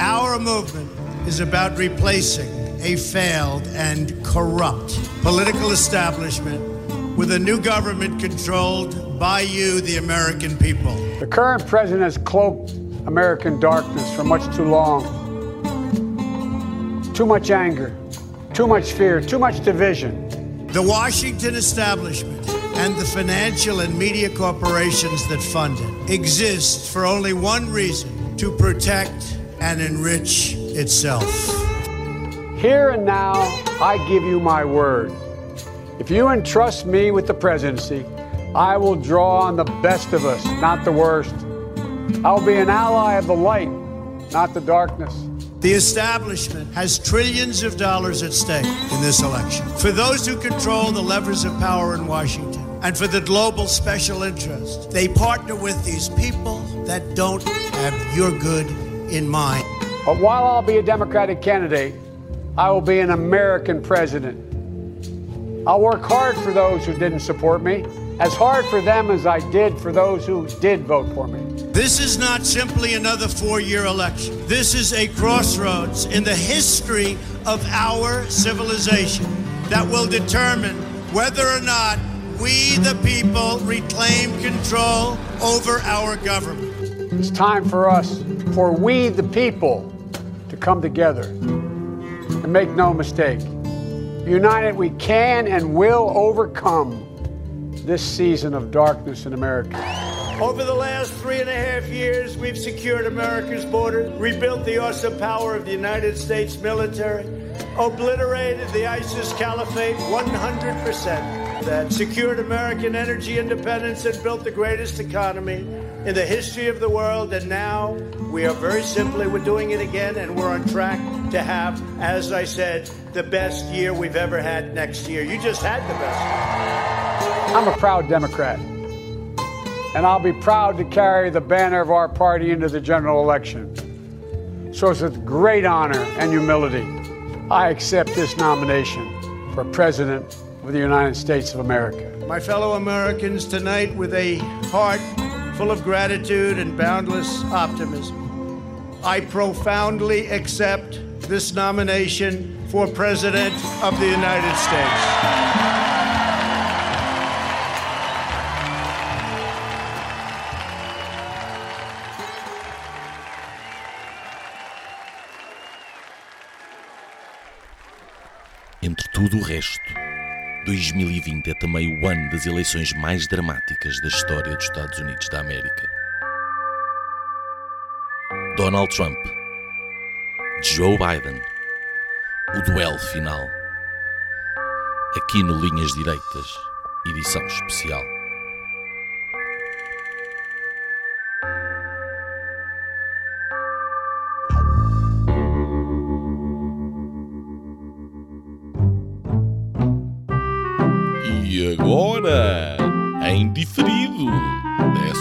Our movement is about replacing a failed and corrupt political establishment with a new government controlled by you, the American people. The current president has cloaked American darkness for much too long. Too much anger, too much fear, too much division. The Washington establishment and the financial and media corporations that fund it exist for only one reason to protect and enrich itself. Here and now, I give you my word. If you entrust me with the presidency, I will draw on the best of us, not the worst. I'll be an ally of the light, not the darkness. The establishment has trillions of dollars at stake in this election. For those who control the levers of power in Washington and for the global special interest, they partner with these people that don't have your good in mind. But while I'll be a Democratic candidate, I will be an American president. I'll work hard for those who didn't support me, as hard for them as I did for those who did vote for me. This is not simply another four year election. This is a crossroads in the history of our civilization that will determine whether or not we, the people, reclaim control over our government. It's time for us, for we, the people, to come together. And make no mistake, united we can and will overcome this season of darkness in America. Over the last three and a half years, we've secured America's border, rebuilt the awesome power of the United States military, obliterated the ISIS caliphate 100%, that secured American energy independence and built the greatest economy in the history of the world. And now we are very simply, we're doing it again, and we're on track to have, as I said, the best year we've ever had next year. You just had the best. I'm a proud Democrat, and I'll be proud to carry the banner of our party into the general election. So it's with great honor and humility I accept this nomination for President of the United States of America. My fellow Americans, tonight, with a heart full of gratitude and boundless optimism, I profoundly accept this nomination for President of the United States. Entre tudo o resto, 2020 é também o ano das eleições mais dramáticas da história dos Estados Unidos da América. Donald Trump, Joe Biden, o duelo final. Aqui no Linhas Direitas, edição especial.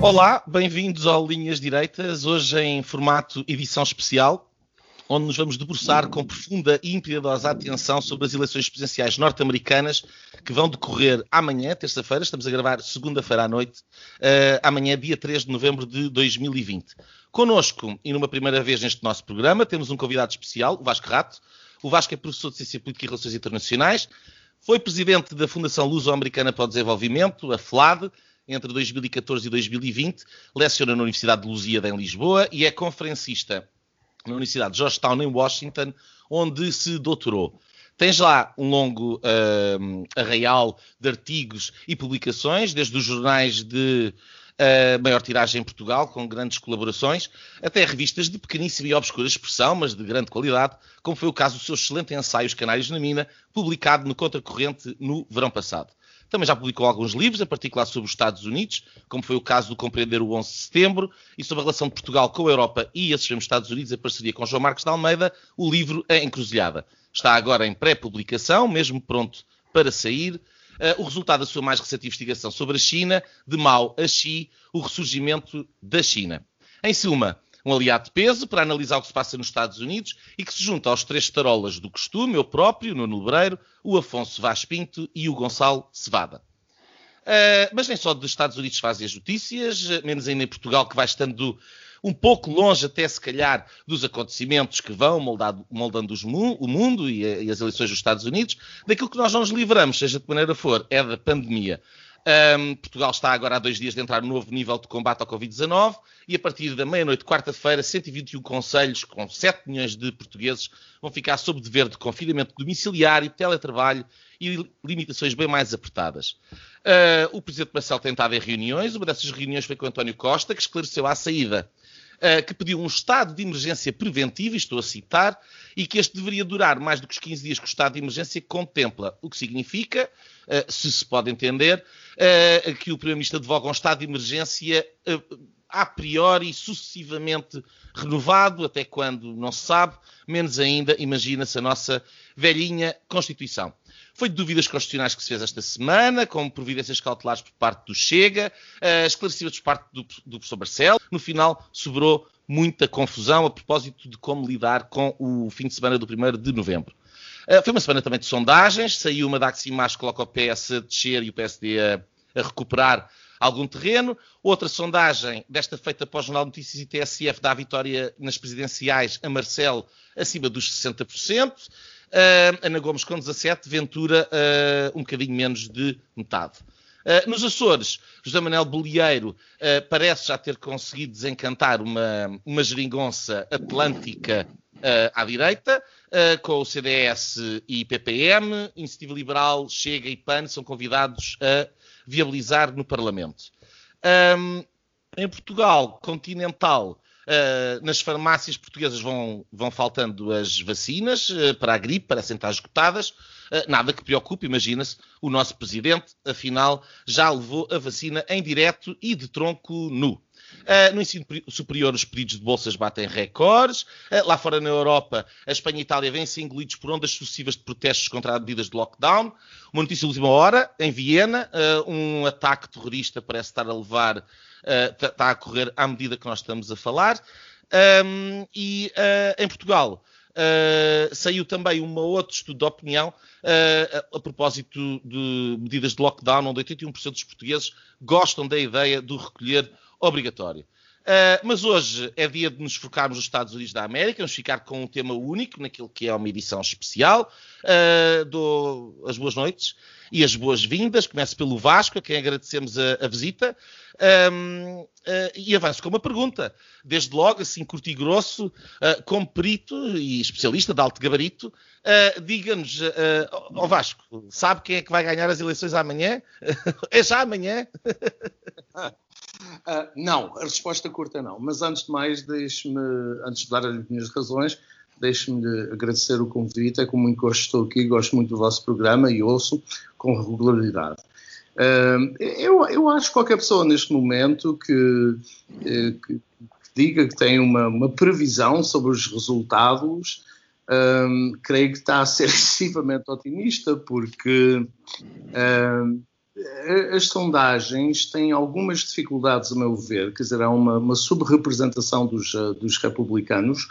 Olá, bem-vindos ao Linhas Direitas, hoje em formato edição especial, onde nos vamos debruçar com profunda e impiedosa atenção sobre as eleições presidenciais norte-americanas que vão decorrer amanhã, terça-feira, estamos a gravar segunda-feira à noite, uh, amanhã, dia 3 de novembro de 2020. Conosco, e numa primeira vez neste nosso programa, temos um convidado especial, o Vasco Rato. O Vasco é professor de Ciência Política e Relações Internacionais, foi presidente da Fundação Luso-Americana para o Desenvolvimento, a FLAD, entre 2014 e 2020, leciona na Universidade de Lusíada, em Lisboa, e é conferencista na Universidade de Georgetown, em Washington, onde se doutorou. Tens lá um longo uh, arraial de artigos e publicações, desde os jornais de uh, maior tiragem em Portugal, com grandes colaborações, até revistas de pequeníssima e obscura expressão, mas de grande qualidade, como foi o caso do seu excelente ensaio Os Canários na Mina, publicado no Contracorrente no verão passado. Também já publicou alguns livros, em particular sobre os Estados Unidos, como foi o caso do Compreender o 11 de Setembro, e sobre a relação de Portugal com a Europa e esses mesmos Estados Unidos, em parceria com João Marcos de Almeida, o livro A Encruzilhada. Está agora em pré-publicação, mesmo pronto para sair. Uh, o resultado da sua mais recente investigação sobre a China, de Mao a Xi, o ressurgimento da China. Em suma, um aliado de peso para analisar o que se passa nos Estados Unidos e que se junta aos três tarolas do costume, eu próprio, Nuno Lebreiro, o Afonso Vaz Pinto e o Gonçalo Cevada. Uh, mas nem só dos Estados Unidos fazem as notícias, menos ainda em Portugal, que vai estando um pouco longe até se calhar dos acontecimentos que vão moldado, moldando mu o mundo e, e, as eleições dos Estados Unidos, daquilo que nós não nos livramos, seja de que maneira for, é da pandemia. Um, Portugal está agora há dois dias de entrar no novo nível de combate ao Covid-19 e a partir da meia-noite, quarta-feira, 121 conselhos com 7 milhões de portugueses vão ficar sob dever de confinamento domiciliário, teletrabalho e limitações bem mais apertadas. Uh, o Presidente Marcelo tem estado em reuniões, uma dessas reuniões foi com António Costa, que esclareceu à saída uh, que pediu um estado de emergência preventivo, estou a citar, e que este deveria durar mais do que os 15 dias que o estado de emergência contempla, o que significa, uh, se se pode entender, uh, que o Primeiro-Ministro advoga um estado de emergência a priori sucessivamente renovado, até quando não se sabe, menos ainda, imagina-se a nossa velhinha Constituição. Foi de dúvidas constitucionais que se fez esta semana, com providências cautelares por parte do Chega, uh, esclarecidas por parte do, do professor Marcelo. No final, sobrou muita confusão a propósito de como lidar com o fim de semana do 1 de novembro. Uh, foi uma semana também de sondagens, saiu uma da Aximás que coloca o PS a descer e o PSD a, a recuperar algum terreno. Outra sondagem, desta feita para o Jornal de Notícias e TSF, dá a vitória nas presidenciais a Marcelo acima dos 60%. Uh, Ana Gomes com 17, Ventura uh, um bocadinho menos de metade. Uh, nos Açores, José Manuel Bolieiro parece já ter conseguido desencantar uma, uma geringonça atlântica à direita, com o CDS e PPM, Iniciativa Liberal, Chega e PAN são convidados a viabilizar no Parlamento. Um, em Portugal continental, Uh, nas farmácias portuguesas vão, vão faltando as vacinas uh, para a gripe, parecem estar esgotadas. Uh, nada que preocupe, imagina-se, o nosso presidente, afinal, já levou a vacina em direto e de tronco nu. Uh, no ensino superior, os pedidos de bolsas batem recordes. Uh, lá fora na Europa, a Espanha e a Itália vêm-se engolidos por ondas sucessivas de protestos contra as medidas de lockdown. Uma notícia de última hora, em Viena, uh, um ataque terrorista parece estar a levar, está a correr à medida que nós estamos a falar. Um, e em Portugal, Uh, saiu também um outro estudo de opinião uh, a, a, propósito de medidas de lockdown, onde 81% dos portugueses gostam da ideia do recolher obrigatório. Uh, mas hoje é dia de nos focarmos nos Estados Unidos da América, vamos ficar com um tema único, naquilo que é uma edição especial. Uh, dou as boas noites e as boas-vindas. Começo pelo Vasco, a quem agradecemos a, a visita. Um, uh, e avanço com uma pergunta. Desde logo, assim, curto e grosso, como perito e especialista de alto gabarito, diga-nos, ao Vasco, sabe quem é que vai ganhar as eleições amanhã? é já amanhã? Uh, não, a resposta curta não. Mas antes de mais, deixe-me, antes de dar as minhas razões, deixe-me agradecer o convite. É com muito gosto estou aqui, gosto muito do vosso programa e ouço com regularidade. Uh, eu, eu acho que qualquer pessoa neste momento que, eh, que, que diga que tem uma, uma, previsão sobre os resultados, ah, creio que está a ser excessivamente otimista, porque as sondagens têm algumas dificuldades, a meu ver, quer dizer, há uma, uma subrepresentação dos, eh, dos republicanos.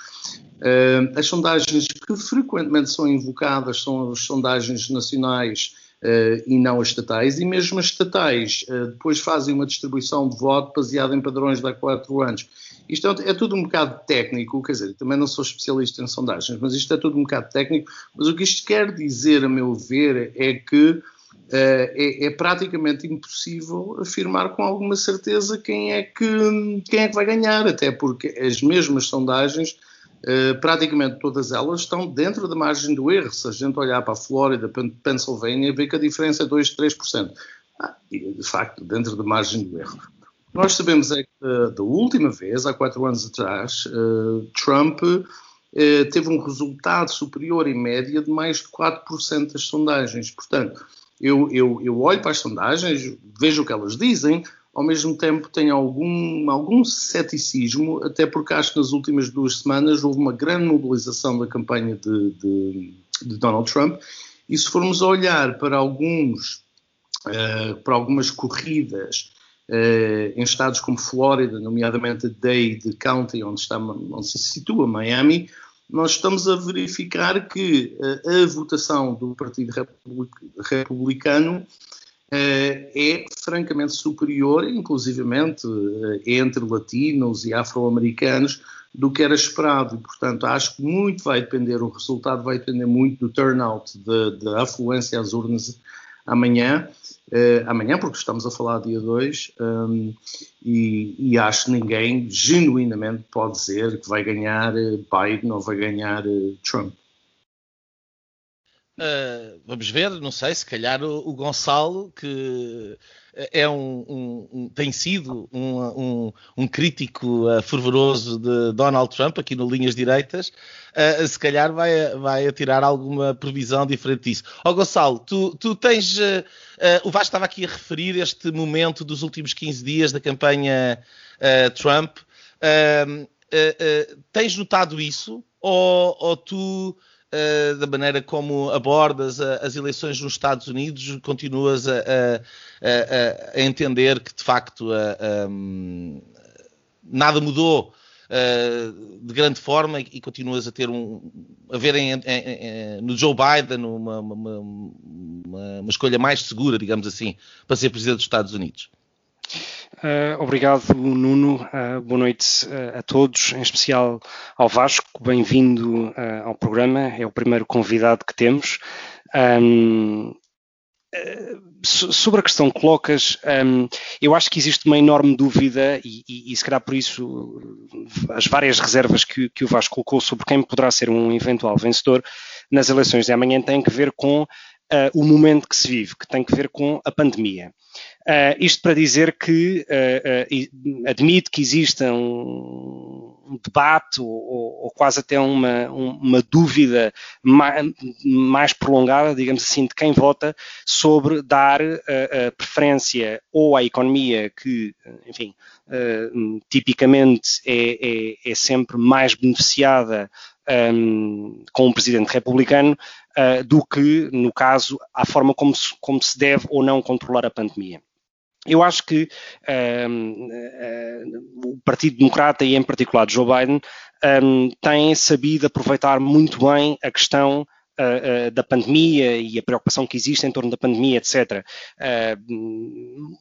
Uh, as sondagens que frequentemente são invocadas são as sondagens nacionais uh, e não as estatais, e mesmo as estatais uh, depois fazem uma distribuição de voto baseada em padrões de há quatro anos. Isto é, é, tudo um bocado técnico, quer dizer, também não sou especialista em sondagens, mas isto é tudo um bocado técnico. Mas o que isto quer dizer, a meu ver, é que é, é, praticamente impossível afirmar com alguma certeza quem é, que, quem é que vai ganhar, até porque as mesmas sondagens, uh, praticamente todas elas, estão dentro da margem do erro. Se a gente olhar para a Flórida, Pennsylvania, vê que a diferença é 2, 3%. Ah, de facto, dentro da margem do erro. Nós sabemos é que uh, da última vez, há quatro anos atrás, Trump teve um resultado superior em média de mais de 4% das sondagens. Portanto, eu, eu, eu olho para as sondagens, vejo o que elas dizem, ao mesmo tempo tenho algum, algum ceticismo, até porque acho que nas últimas duas semanas houve uma grande mobilização da campanha de, de, de Donald Trump, e se formos olhar para alguns, uh, para algumas corridas uh, em estados como Flórida, nomeadamente Dade County, onde, está, onde se situa Miami, nós estamos a verificar que uh, a votação do Partido Republicano é francamente superior, inclusivamente entre latinos e afro-americanos, do que era esperado. E, portanto, acho que muito vai depender, o resultado vai depender muito do turnout, da afluência às urnas amanhã. Uh, amanhã, porque estamos a falar dia 2, um, e, e, acho que ninguém genuinamente pode dizer que vai ganhar eh, Biden ou vai ganhar uh, Trump. Uh, vamos ver, não sei, se calhar o, o Gonçalo, que é um, um, um tem sido um, um crítico uh, fervoroso de Donald Trump aqui no Linhas Direitas, uh, se calhar vai, vai tirar alguma previsão diferente disso. Ó oh, Gonçalo, tu, tu tens. o Vasco estava aqui a referir este momento dos últimos 15 dias da campanha Trump. tens notado isso? Ou, ou tu uh, da maneira como abordas a, as eleições nos Estados Unidos, continuas a, a, a entender que de facto um, nada mudou uh, de grande forma e, e, continuas a ter um a ver em, em, em, no Joe Biden uma, uma, uma, uma escolha mais segura, digamos assim, para ser presidente dos Estados Unidos. Uh, obrigado, Nuno. Uh, boa noite uh, a todos, em especial ao Vasco. Bem-vindo ao programa. É o primeiro convidado que temos. Um, sobre a questão que colocas, um, eu acho que existe uma enorme dúvida, e, e, e se calhar por isso as várias reservas que, que, o Vasco colocou sobre quem poderá ser um eventual vencedor nas eleições de amanhã têm que ver com o momento que se vive, que tem que ver com a pandemia. Uh, isto para dizer que uh, uh, admito que exista um, um debate ou, ou, quase até uma, uma dúvida mais, mais, prolongada, digamos assim, de quem vota sobre dar preferência ou à economia que, enfim, tipicamente é, é, é, sempre mais beneficiada um, com um presidente republicano do que, no caso, à forma como se, como se deve ou não controlar a pandemia. Eu acho que um, uh, o Partido Democrata e, em particular, Joe Biden, um, têm sabido aproveitar muito bem a questão uh, da pandemia e a preocupação que existe em torno da pandemia, etc. Um,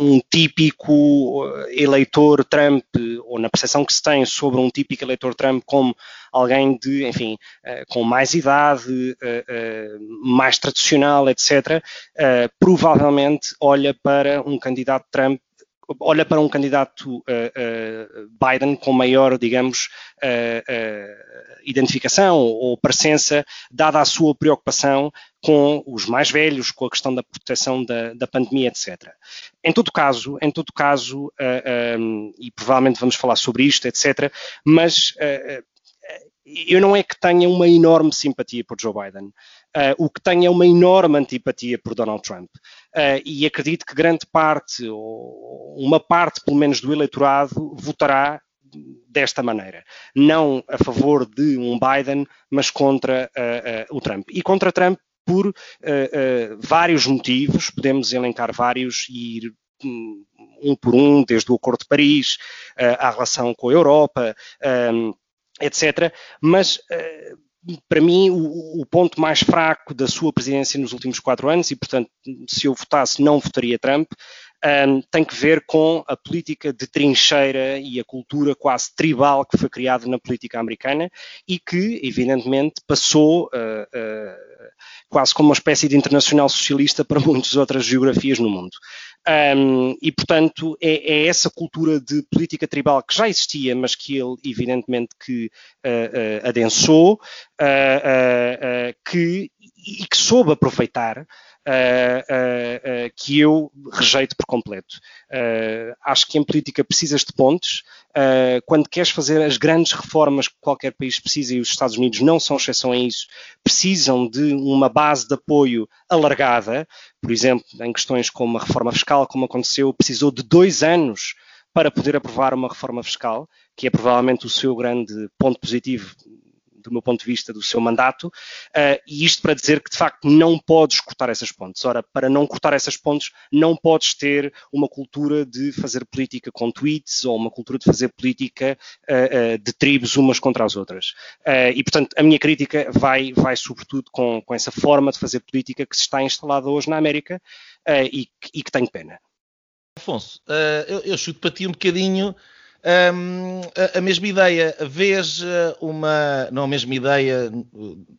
um, típico eleitor Trump, ou na percepção que se tem sobre um típico eleitor Trump como alguém de, enfim, com mais idade, mais tradicional, etc., provavelmente olha para um candidato Trump olha para um candidato uh, uh, Biden com maior, digamos, uh, identificação ou presença, dada a sua preocupação com os mais velhos, com a questão da proteção da, da pandemia, etc. Em todo caso, em todo caso, e provavelmente vamos falar sobre isto, etc. Mas eu não é que tenha uma enorme simpatia por Joe Biden. Uh, o que tenho é uma enorme antipatia por Donald Trump. Uh, e acredito que grande parte, ou uma parte pelo menos do eleitorado, votará desta maneira. Não a favor de um Biden, mas contra uh, o Trump. E contra Trump por vários motivos, podemos elencar vários e ir um, um por um, desde o Acordo de Paris, a relação com a Europa, um, etc. Mas para mim, o, o, ponto mais fraco da sua presidência nos últimos quatro anos, e portanto, se eu votasse, não votaria Trump, um, tem que ver com a política de trincheira e a cultura quase tribal que foi criada na política americana e que, evidentemente, passou uh, uh, quase como uma espécie de internacional socialista para muitas outras geografias no mundo. Um, e, portanto, é, é, essa cultura de política tribal que já existia, mas que ele, evidentemente, que uh, uh, adensou, uh, que e, que soube aproveitar uh, uh, que eu rejeito por completo. acho que em política precisas de pontes. quando queres fazer as grandes reformas que qualquer país precisa, e os Estados Unidos não são exceção a isso, precisam de uma base de apoio alargada, por exemplo, em questões como a reforma fiscal, como aconteceu, precisou de dois anos para poder aprovar uma reforma fiscal, que é provavelmente o seu grande ponto positivo do meu ponto de vista, do seu mandato, uh, e isto para dizer que, de facto, não podes cortar essas pontes. Ora, para não cortar essas pontes, não podes ter uma cultura de fazer política com tweets ou uma cultura de fazer política uh, uh, de tribos umas contra as outras. e, portanto, a minha crítica vai, vai sobretudo com, com essa forma de fazer política que se está instalada hoje na América e, e, que tenho pena. Afonso, eu, eu chuto para ti um bocadinho um, a, a, mesma ideia, vês uh, uma. Não a mesma ideia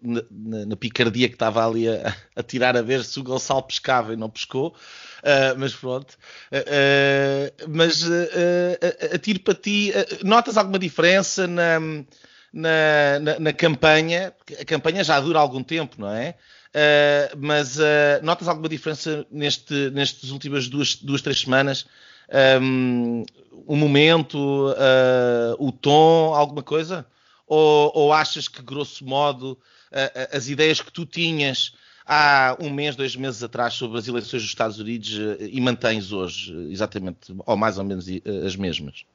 na, na, na picardia que estava ali a, a, tirar a ver se o Gonçalo pescava e não pescou, uh, mas pronto. Uh, mas a tiro para ti, notas alguma diferença na, na, na, campanha? A campanha já dura algum tempo, não é? Uh, mas uh, notas alguma diferença neste, nestas últimas duas, duas três semanas um, o momento, uh, o tom, alguma coisa? Ou, ou, achas que, grosso modo, uh, as ideias que tu tinhas há um mês, dois meses atrás sobre as eleições dos Estados Unidos uh, e mantens hoje exatamente, ou mais ou menos, as mesmas?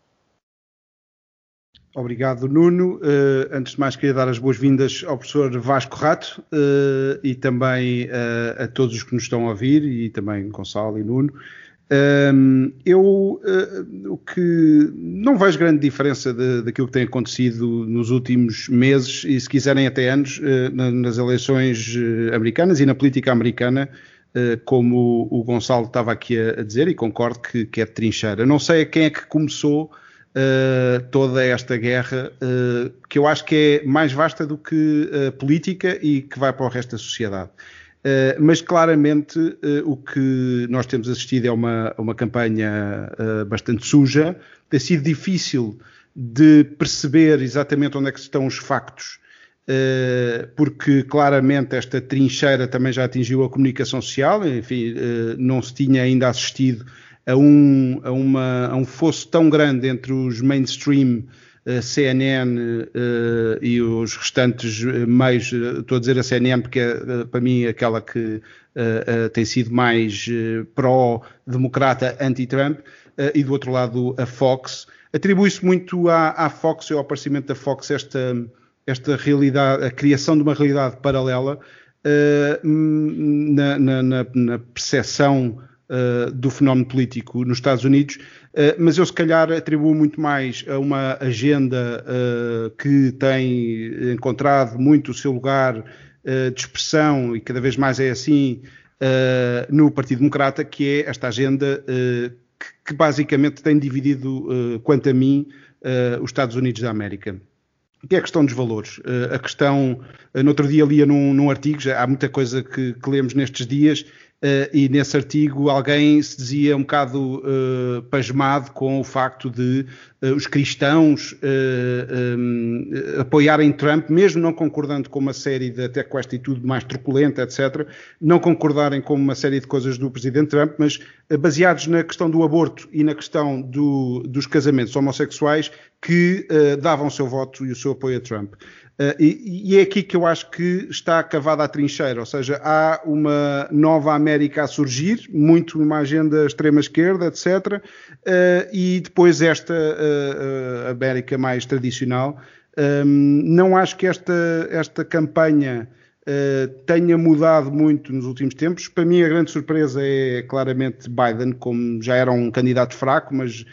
Obrigado, Nuno. Uh, antes de mais, queria dar as boas-vindas ao professor Vasco Rato uh, e também uh, a todos os que nos estão a ouvir, e também Gonçalo e Nuno. Um, eu uh, o que não vejo grande diferença de, daquilo que tem acontecido nos últimos meses e se quiserem até anos uh, nas eleições uh, americanas e na política americana, como o, Gonçalo estava aqui a, a dizer e concordo que, que, é trincheira. Não sei quem é que começou toda esta guerra, que eu acho que é mais vasta do que política e que vai para o resto da sociedade. Uh, mas claramente uh, o que nós temos assistido é uma, uma campanha uh, bastante suja. Tem sido difícil de perceber exatamente onde é que estão os factos, porque claramente esta trincheira também já atingiu a comunicação social, enfim, não se tinha ainda assistido a um, a, uma, a um fosso tão grande entre os mainstream CNN uh, eh, e os restantes meios, eh, estou a dizer a CNN porque é eh, para mim aquela que tem sido mais pró-democrata, anti-Trump, e do outro lado a Fox. Atribui-se muito à, à, Fox e ao aparecimento da Fox esta, esta realidade, a criação de uma realidade paralela na, na, na percepção do fenómeno político nos Estados Unidos, mas eu se calhar atribuo muito mais a uma agenda uh, que tem encontrado muito o seu lugar de expressão e cada vez mais é assim no Partido Democrata, que é esta agenda que, basicamente tem dividido, quanto a mim, os Estados Unidos da América que é a questão dos valores. A questão, no outro dia lia num, num artigo, já há muita coisa que, que, lemos nestes dias, Uh, e nesse artigo alguém se dizia um bocado uh, pasmado com o facto de uh, os cristãos um, apoiarem Trump, mesmo não concordando com uma série de, até com a atitude mais truculenta, etc., não concordarem com uma série de coisas do presidente Trump, mas baseados na questão do aborto e na questão do, dos casamentos homossexuais, que davam o seu voto e o seu apoio a Trump. Uh, e, e, é aqui que eu acho que está cavada a trincheira, ou seja, há uma nova América a surgir, muito numa agenda extrema-esquerda, etc., uh, eh, e depois esta uh, América mais tradicional. Um, não acho que esta, esta campanha tenha mudado muito nos últimos tempos. Para mim, a grande surpresa é claramente Biden, como já era um candidato fraco, mas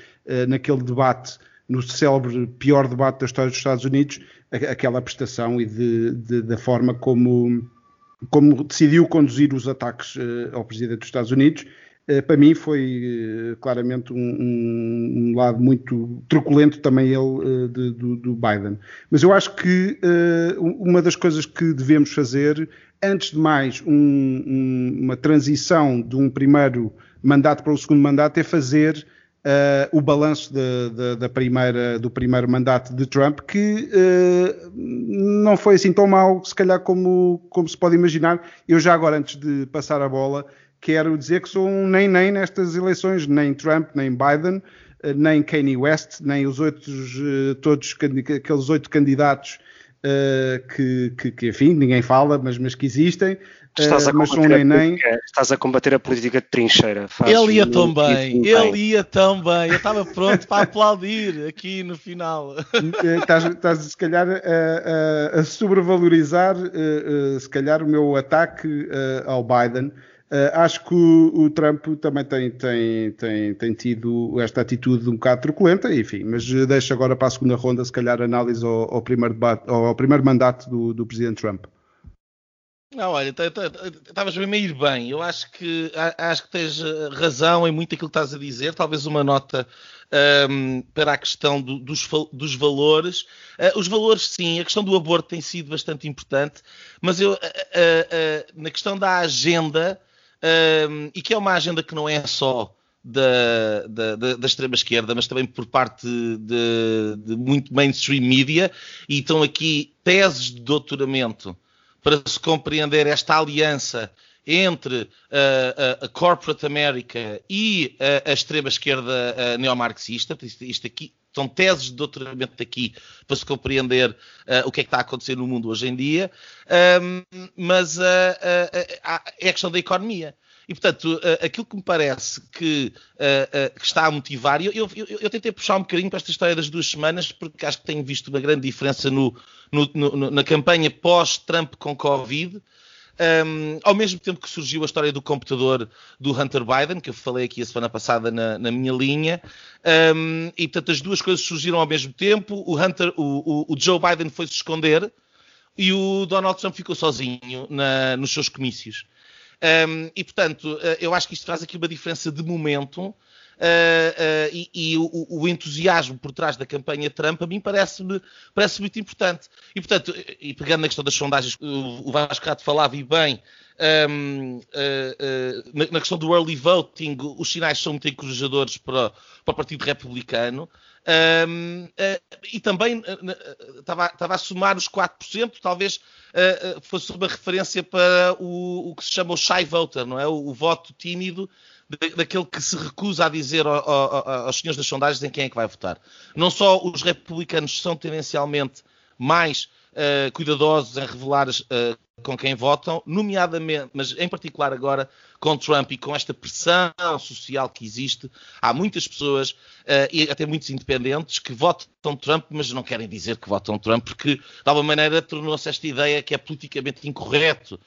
naquele debate no célebre pior debate da história dos Estados Unidos, aquela prestação e de, de, da forma como, como decidiu conduzir os ataques uh, ao presidente dos Estados Unidos. Uh, para mim foi uh, claramente um, um, um, lado muito truculento também ele de, do, do, Biden. Mas eu acho que uma das coisas que devemos fazer, antes de mais um, uma transição de um primeiro mandato para o segundo mandato, é fazer uh, o balanço de, de, da primeira, do primeiro mandato de Trump, que uh, não foi assim tão mau, se calhar, como, como se pode imaginar. Eu já agora, antes de passar a bola, quero dizer que sou um nem-nem nestas eleições, nem Trump, nem Biden, uh, nem Kanye West, nem os outros, todos aqueles oito candidatos que, que, que, enfim, ninguém fala, mas, mas que existem. Estás a, mas um nem, nem... estás a combater a política de trincheira. ele ia tão bem, ele ia tão bem. Eu estava pronto para aplaudir aqui no final. Eh, estás, estás se calhar a, a, a sobrevalorizar, uh, uh, se calhar, o meu ataque uh, ao Biden. acho que o, o, Trump também tem, tem, tem, tem tido esta atitude um bocado truculenta, enfim, mas deixo agora para a segunda ronda, se calhar, análise ao, ao primeiro, debate, ao, ao primeiro mandato do, do Presidente Trump. Não, olha, estavas bem a ir bem. Eu acho que acho que tens eh, razão em muito aquilo que estás a dizer. Talvez uma nota um, ehm, para a questão do, dos, dos, valores. Uh, os valores, sim, a questão do aborto tem sido bastante importante, mas eu, uh, uh, na questão da agenda, ehm, e que é uma agenda que não é só da, da, da, da extrema-esquerda, mas também por parte de, de muito mainstream media, e estão aqui teses de doutoramento para se compreender esta aliança entre uh, a, a, Corporate America e a, a extrema-esquerda uh, neomarxista. Isto, isto, aqui são teses de doutoramento aqui para se compreender uh, o que é que está a acontecer no mundo hoje em dia, um, mas é a questão da economia. E, portanto, aquilo que me parece que, que está a motivar, eu, eu, eu, tentei puxar um bocadinho para esta história das duas semanas, porque acho que tenho visto uma grande diferença no, no, no, na campanha pós-Trump com Covid. Um, ao mesmo tempo que surgiu a história do computador do Hunter Biden, que eu falei aqui a semana passada na, na minha linha, um, e portanto as duas coisas surgiram ao mesmo tempo. O, Hunter, o, o, o Joe Biden foi se esconder e o Donald Trump ficou sozinho na, nos seus comícios. Um, e, portanto, eh, eu acho que isto traz aqui uma diferença de momento e, e o, o, entusiasmo por trás da campanha Trump a mim parece-me parece muito importante. E, portanto, e pegando na questão das sondagens, o, Vasco Rato falava e bem, um, uh, na, na, questão do early voting, os sinais são muito encorajadores para, para o Partido Republicano. Um, uh, e também uh, estava a somar os 4%, talvez uh, fosse uma referência para o, o, que se chama o shy voter, não é? O, o voto tímido daquele que se recusa a dizer ao, ao, aos senhores das sondagens em quem é que vai votar. Não só os republicanos são tendencialmente mais uh, cuidadosos em revelar uh, com quem votam, nomeadamente, mas em particular agora com Trump e com esta pressão social que existe, há muitas pessoas, uh, e até muitos independentes, que votam Trump, mas não querem dizer que votam Trump, porque de alguma maneira tornou-se esta ideia que é politicamente incorreto.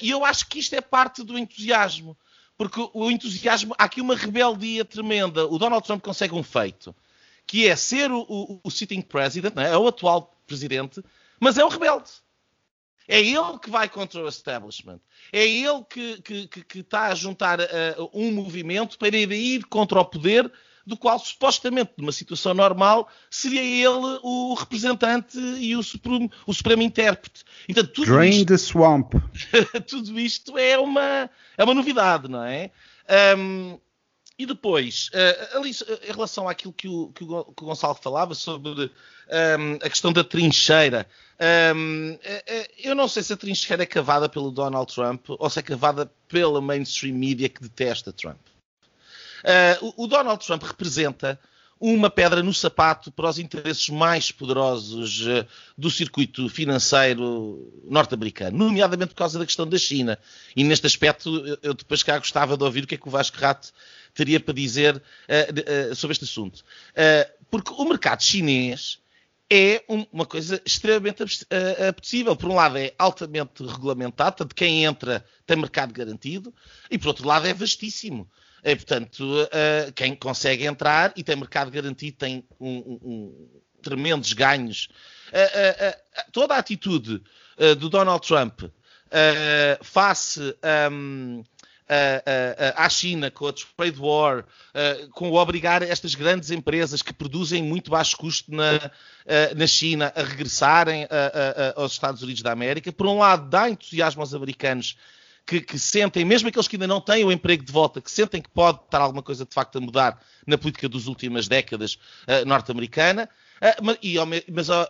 e eu acho que isto é parte do entusiasmo, porque o entusiasmo, há aqui uma rebeldia tremenda. O Donald Trump consegue um feito, que é ser o, o, o sitting president, é? é o atual presidente, mas é o rebelde. É ele que vai contra o establishment. É ele que, que, que, que está a juntar uh, um movimento para ir contra o poder do qual supostamente, numa situação normal, seria ele o representante e o supremo, o supremo intérprete. Então, tudo Drain isto, the swamp. tudo isto é uma, é uma novidade, não é? Um, e depois, uh, ali, em relação àquilo que o, que o, Gonçalo falava sobre um, a questão da trincheira, um, eh, eh, eu não sei se a trincheira é cavada pelo Donald Trump ou se é cavada pela mainstream media que detesta Trump. Uh, o, o Donald Trump representa uma pedra no sapato para os interesses mais poderosos uh, do circuito financeiro norte-americano, nomeadamente por causa da questão da China. E neste aspecto, eu depois cá gostava de ouvir o que é que o Vasco Rato teria para dizer uh, uh, sobre este assunto. porque o mercado chinês é uma coisa extremamente apetecível. Por um lado, é altamente regulamentado, tanto quem entra tem mercado garantido, e por outro lado, é vastíssimo. E, portanto, uh, quem consegue entrar e tem mercado garantido tem um, um, um, tremendos ganhos. Uh, toda a atitude do Donald Trump face um, à China com a trade war, com o obrigar estas grandes empresas que produzem muito baixo custo na, na China a regressarem aos Estados Unidos da América, por um lado dá entusiasmo aos americanos que, que, sentem, mesmo aqueles que ainda não têm o emprego de volta, que sentem que pode estar alguma coisa de facto a mudar na política das últimas décadas uh, norte-americana, uh, mas, e ao, mas uh,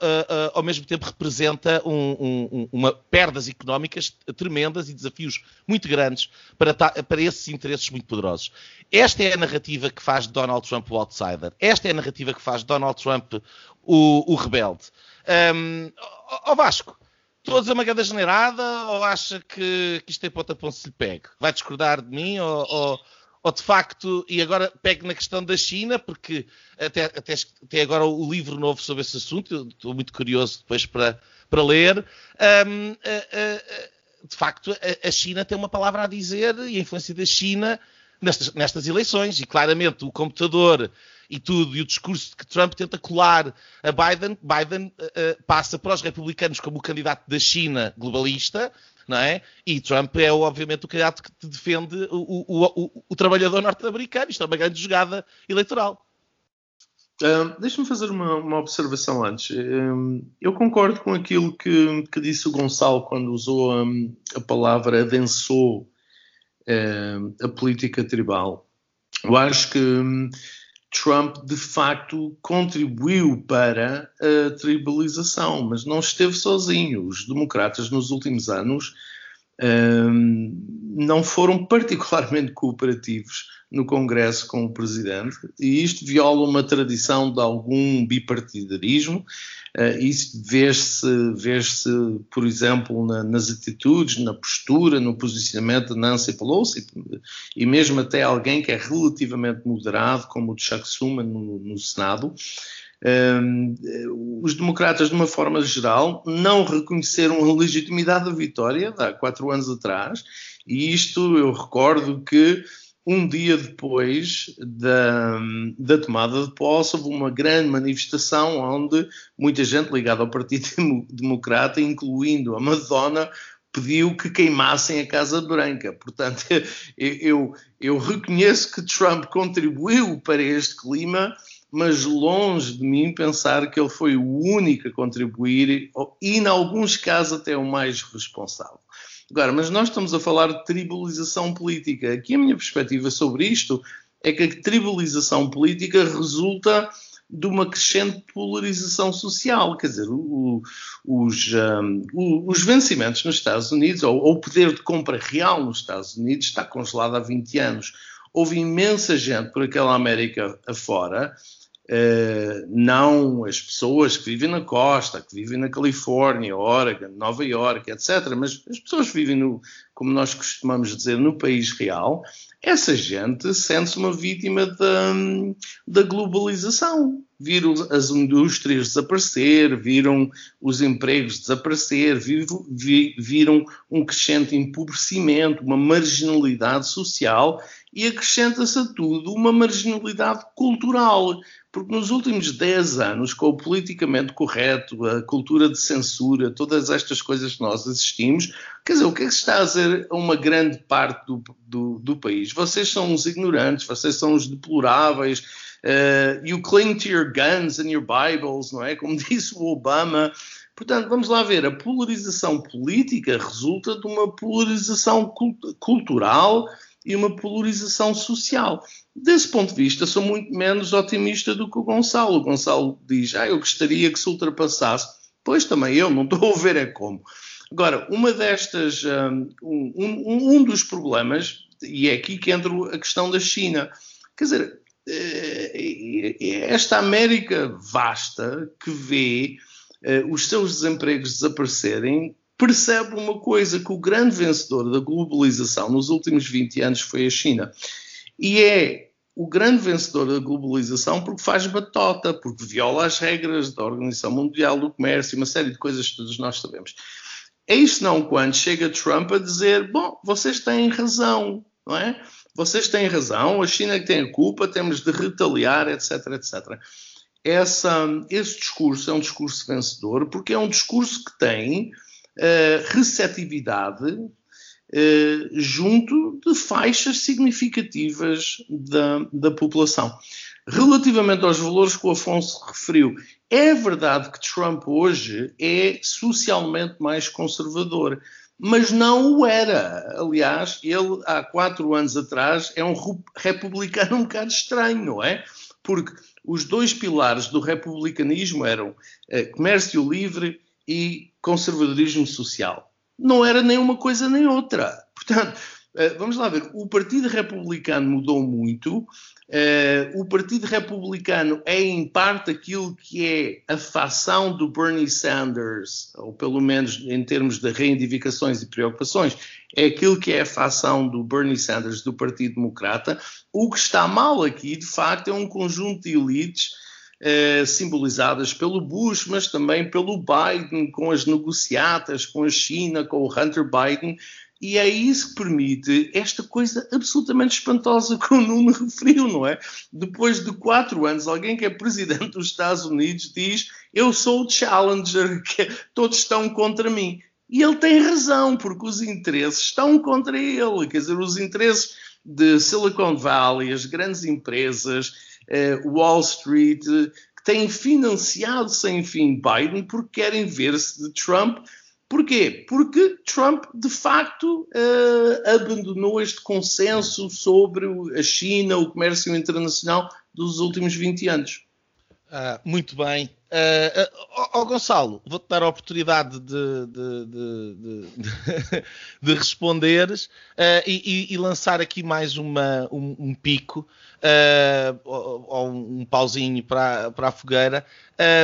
ao, mesmo tempo representa um, um, uma perdas económicas tremendas e desafios muito grandes para, para esses interesses muito poderosos. Esta é a narrativa que faz Donald Trump o outsider. Esta é a narrativa que faz Donald Trump o, o rebelde. Um, ó Vasco, Estou a uma grande generada ou acha que, que isto é ponta ponto se lhe pegue? Vai discordar de mim ou, ou, ou, de facto, e agora pegue na questão da China, porque até, até, até agora o livro novo sobre esse assunto, estou muito curioso depois para, para ler. Um, de facto, a, a China tem uma palavra a dizer e a influência da China nestas, nestas eleições, e claramente o computador e tudo, e o discurso que Trump tenta colar a Biden, Biden uh, passa para os republicanos como o candidato da China globalista, não é? E Trump é, obviamente, o candidato que defende o, o, o, o trabalhador norte-americano. Isto é uma grande jogada eleitoral. Uh, Deixa-me fazer uma, uma, observação antes. Eu concordo com aquilo que, que, disse o Gonçalo quando usou um, a palavra adensou uh, a política tribal. Eu acho que um, Trump de facto contribuiu para a tribalização, mas não esteve sozinho. Os democratas nos últimos anos um, não foram particularmente cooperativos no Congresso com o Presidente, e isto viola uma tradição de algum bipartidarismo. Uh, isso vê-se, vê por exemplo, na, nas atitudes, na postura, no posicionamento de Nancy Pelosi, e mesmo até alguém que é relativamente moderado, como o Chuck Schumer no, no Senado. Um, os democratas, de uma forma geral, não reconheceram a legitimidade da vitória de há quatro anos atrás, e isto eu recordo que um dia depois da, da, tomada de posse, houve uma grande manifestação onde muita gente ligada ao Partido Democrata, incluindo a Madonna, pediu que queimassem a Casa Branca. Portanto, eu, eu reconheço que Trump contribuiu para este clima, mas longe de mim pensar que ele foi o único a contribuir e, em alguns casos, até o mais responsável. Agora, mas nós estamos a falar de tribalização política. Aqui a minha perspectiva sobre isto é que a tribalização política resulta de uma crescente polarização social. Quer dizer, o, os, um, os, vencimentos nos Estados Unidos, ou, ou, o poder de compra real nos Estados Unidos, está congelado há 20 anos. Houve imensa gente por aquela América afora Uh, não as pessoas que vivem na costa, que vivem na Califórnia, Oregon, Nova York, etc., mas as pessoas que vivem, no, como nós costumamos dizer, no país real, essa gente sente-se uma vítima da, da globalização. Viram as indústrias desaparecer, viram os empregos desaparecer, viram um crescente empobrecimento, uma marginalidade social e acrescenta-se a tudo uma marginalidade cultural. Porque nos últimos 10 anos, com o politicamente correto, a cultura de censura, todas estas coisas que nós assistimos, quer dizer, o que é que se está a dizer a uma grande parte do, do, do país? Vocês são os ignorantes, vocês são os deploráveis, uh, you cling to your guns and your Bibles, não é? Como disse o Obama. Portanto, vamos lá ver, a polarização política resulta de uma polarização cult cultural e uma polarização social. Desse ponto de vista, sou muito menos otimista do que o Gonçalo. O Gonçalo diz, ah, eu gostaria que se ultrapassasse. Pois também eu, não estou a ver é como. Agora, uma destas, um, um, um dos problemas, e é aqui que entra a questão da China. Quer dizer, eh, esta América vasta que vê eh, os seus desempregos desaparecerem percebe uma coisa, que o grande vencedor da globalização nos últimos 20 anos foi a China. E é o grande vencedor da globalização porque faz batota, porque viola as regras da Organização Mundial do Comércio uma série de coisas que todos nós sabemos. É isso não quando chega Trump a dizer, bom, vocês têm razão, não é? Vocês têm razão, a China que tem a culpa, temos de retaliar, etc, etc. Essa, esse discurso é um discurso vencedor porque é um discurso que tem receptividade uh, junto de faixas significativas da, da população. Relativamente aos valores que o Afonso referiu, é verdade que Trump hoje é socialmente mais conservador, mas não o era. Aliás, ele há quatro anos atrás é um republicano um bocado estranho, não é? Porque os dois pilares do republicanismo eram eh, comércio livre e conservadorismo social. Não era nem uma coisa nem outra. Portanto, eh, vamos lá ver, o Partido Republicano mudou muito. Eh, o Partido Republicano é, em parte, aquilo que é a facção do Bernie Sanders, ou pelo menos em termos de reivindicações e preocupações, é aquilo que é a facção do Bernie Sanders do Partido Democrata. O que está mal aqui, de facto, é um conjunto de elites eh, simbolizadas pelo Bush, mas também pelo Biden, com as negociatas com a China, com o Hunter Biden, e é isso que permite esta coisa absolutamente espantosa que o Nuno referiu, não é? Depois de quatro anos, alguém que é presidente dos Estados Unidos diz: Eu sou o challenger, todos estão contra mim. E ele tem razão, porque os interesses estão contra ele. Quer dizer, os interesses de Silicon Valley, as grandes empresas, Wall Street, que têm financiado sem fim Biden porque querem ver-se de Trump Porquê? Porque Trump, de facto, uh, abandonou este consenso sobre a China, o comércio internacional dos últimos 20 anos. Ah, muito bem. Uh, uh, oh, Gonçalo, vou-te dar a oportunidade de, de, de, de responderes uh, e, e, lançar aqui mais uma, um, um pico ou, ou, um pauzinho para, para a fogueira.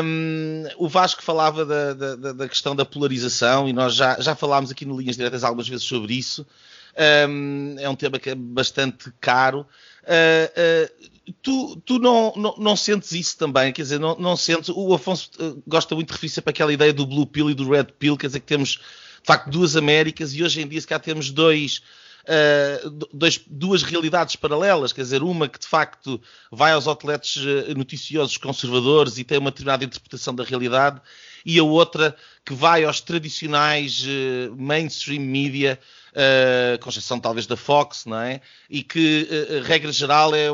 Um, o Vasco falava da, da, da, questão da polarização e nós já, já falámos aqui no Linhas Diretas algumas vezes sobre isso. Um, é um tema que é bastante caro. Uh, uh, tu, tu não, não, não, sentes isso também? Quer dizer, não, não sentes. O Afonso uh, gosta muito de referir-se para aquela ideia do Blue Pill e do Red Pill, quer dizer que temos de facto duas Américas e hoje em dia se cá temos dois uh, dois, duas realidades paralelas, quer dizer, uma que de facto vai aos outlets uh, noticiosos conservadores e tem uma determinada interpretação da realidade, e a outra que vai aos tradicionais uh, mainstream media, uh, com exceção talvez da Fox, não é? E que, uh, regra geral, é, é,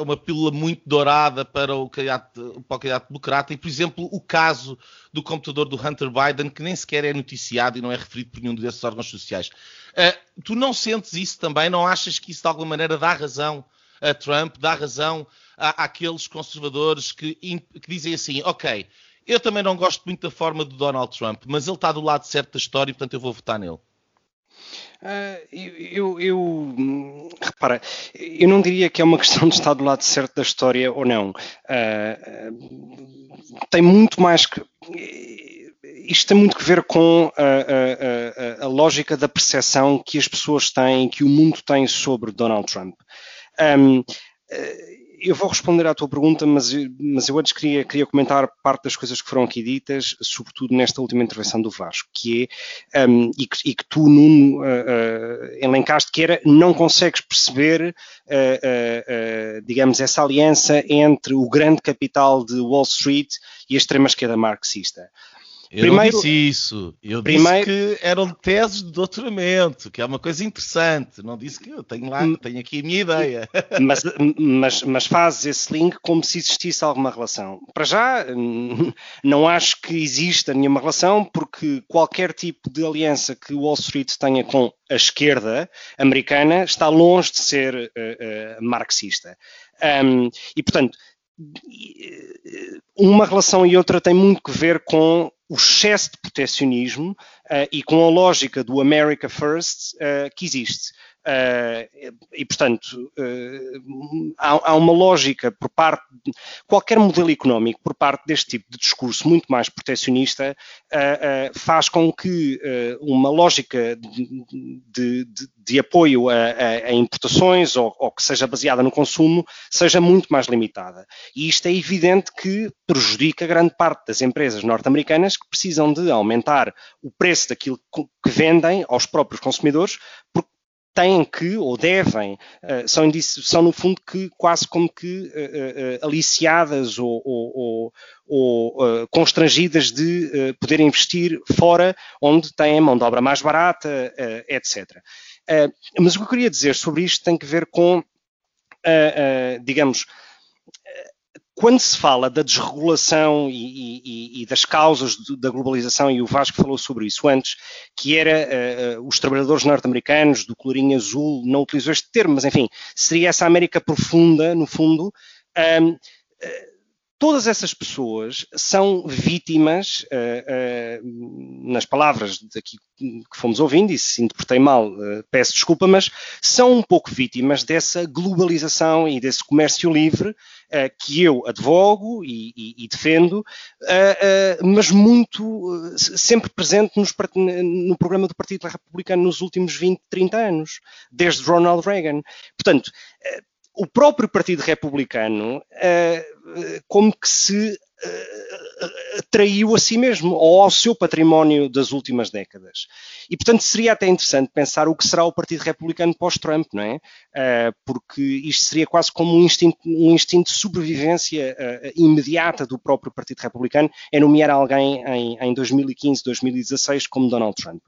uma pílula muito dourada para o, candidato, democrata. E, por exemplo, o caso do computador do Hunter Biden, que nem sequer é noticiado e não é referido por nenhum desses órgãos sociais. Uh, tu não sentes isso também? Não achas que isso de alguma maneira dá razão a Trump, dá razão à, àqueles conservadores que, que dizem assim: ok, eu também não gosto muito da forma do Donald Trump, mas ele está do lado certo da história e, portanto, eu vou votar nele. Uh, eu, eu, repara, eu não diria que é uma questão de estar do lado certo da história ou não. Uh, tem muito mais que. Isto tem muito que ver com a, a, a, a lógica da percepção que as pessoas têm, que o mundo tem sobre Donald Trump. Um, eu vou responder à tua pergunta, mas, mas eu antes queria, queria comentar parte das coisas que foram aqui ditas, sobretudo nesta última intervenção do Vasco, que é, um, e, que, e, que, tu, Nuno, uh, uh, elencaste, que era, não consegues perceber, uh, digamos, essa aliança entre o grande capital de Wall Street e a extrema-esquerda marxista. Eu primeiro, não disse isso. Eu primeiro, disse que eram teses de doutoramento, que é uma coisa interessante. Não disse que eu tenho lá, tenho aqui a minha ideia. Mas, mas, mas fazes esse link como se existisse alguma relação. Para já, não acho que exista nenhuma relação, porque qualquer tipo de aliança que Wall Street tenha com a esquerda americana está longe de ser uh, uh, marxista. Um, e, portanto, uma relação e outra tem muito que ver com o excesso de protecionismo uh, e com a lógica do America First uh, que existe. Uh, e, portanto, uh, há, há, uma lógica por parte de qualquer modelo económico, por parte deste tipo de discurso muito mais protecionista, uh, faz com que uma lógica de, de, de, apoio a, a, a importações ou, ou, que seja baseada no consumo seja muito mais limitada. E isto é evidente que prejudica grande parte das empresas norte-americanas que precisam de aumentar o preço daquilo que vendem aos próprios consumidores, porque têm que, ou devem, uh, são, são no fundo que quase como que uh, uh, aliciadas ou, ou, ou constrangidas de poder investir fora, onde têm mão de obra mais barata, etc. mas o que eu queria dizer sobre isto tem que ver com, digamos, quando se fala da desregulação e, e, e das causas da globalização, e o Vasco falou sobre isso antes, que era uh, os trabalhadores norte-americanos do colorinho azul, não utilizou este termo, mas enfim, seria essa América profunda, no fundo. Um, todas essas pessoas são vítimas, uh, uh, nas palavras daqui que fomos ouvindo, e se interpretei mal, uh, peço desculpa, mas são um pouco vítimas dessa globalização e desse comércio livre que eu advogo e, e, e defendo, mas muito sempre presente nos, no programa do Partido Republicano nos últimos 20, 30 anos, desde Ronald Reagan. Portanto, o próprio Partido Republicano uh, como que se uh, traiu a si mesmo ou ao seu património das últimas décadas. E, portanto, seria até interessante pensar o que será o Partido Republicano pós-Trump, não é? Uh, porque isto seria quase como um instinto, um instinto de sobrevivência imediata do próprio Partido Republicano, é nomear alguém em, em 2015, 2016 como Donald Trump.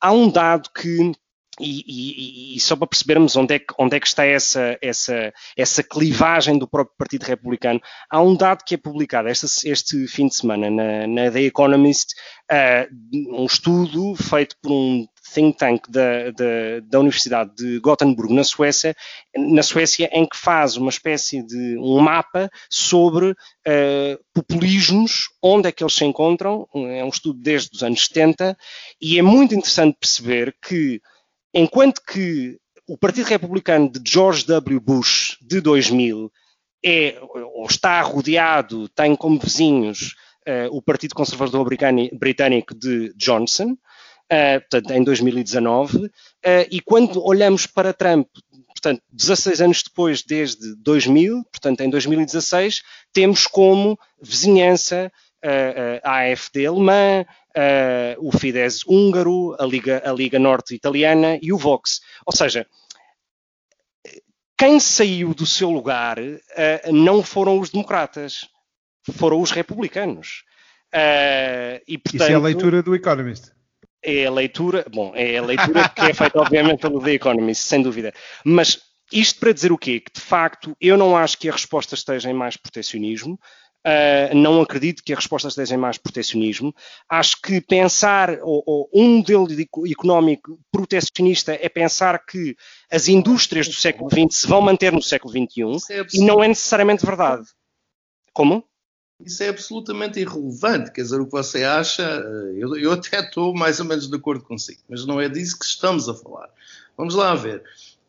Há um dado que e, e, e, só para percebermos onde é que, onde é que está essa, essa, essa clivagem do próprio Partido Republicano, há um dado que é publicado este, fim de semana na, na The Economist, uh, um estudo feito por um think tank da, da, da, Universidade de Gothenburg, na Suécia, na Suécia, em que faz uma espécie de um mapa sobre uh, populismos, onde é que eles se encontram, é um estudo desde os anos 70, e é muito interessante perceber que enquanto que o Partido Republicano de George W. Bush de 2000 é ou está rodeado, tem como vizinhos uh, o Partido Conservador Britânico de Johnson, uh, portanto, em 2019, uh, eh, e quando olhamos para Trump, portanto, 16 anos depois, desde 2000, portanto, em 2016, temos como vizinhança a AFD alemã, uh, o Fidesz húngaro, a Liga, a Liga Norte italiana e o Vox. Ou seja, quem saiu do seu lugar uh, não foram os democratas, foram os republicanos. Uh, e, portanto, Isso é a leitura do Economist. É a leitura, bom, é a leitura que é feita obviamente pelo The Economist, sem dúvida. Mas isto para dizer o quê? Que de facto eu não acho que a resposta esteja em mais protecionismo. Uh, não acredito que a resposta esteja em mais protecionismo. Acho que pensar, ou, ou, um modelo económico protecionista é pensar que as indústrias do século XX se vão manter no século XXI é e não é necessariamente verdade. Como? Isso é absolutamente irrelevante. Quer dizer, o que você acha, eh, eu, eu até estou mais ou menos de acordo consigo, mas não é disso que estamos a falar. Vamos lá ver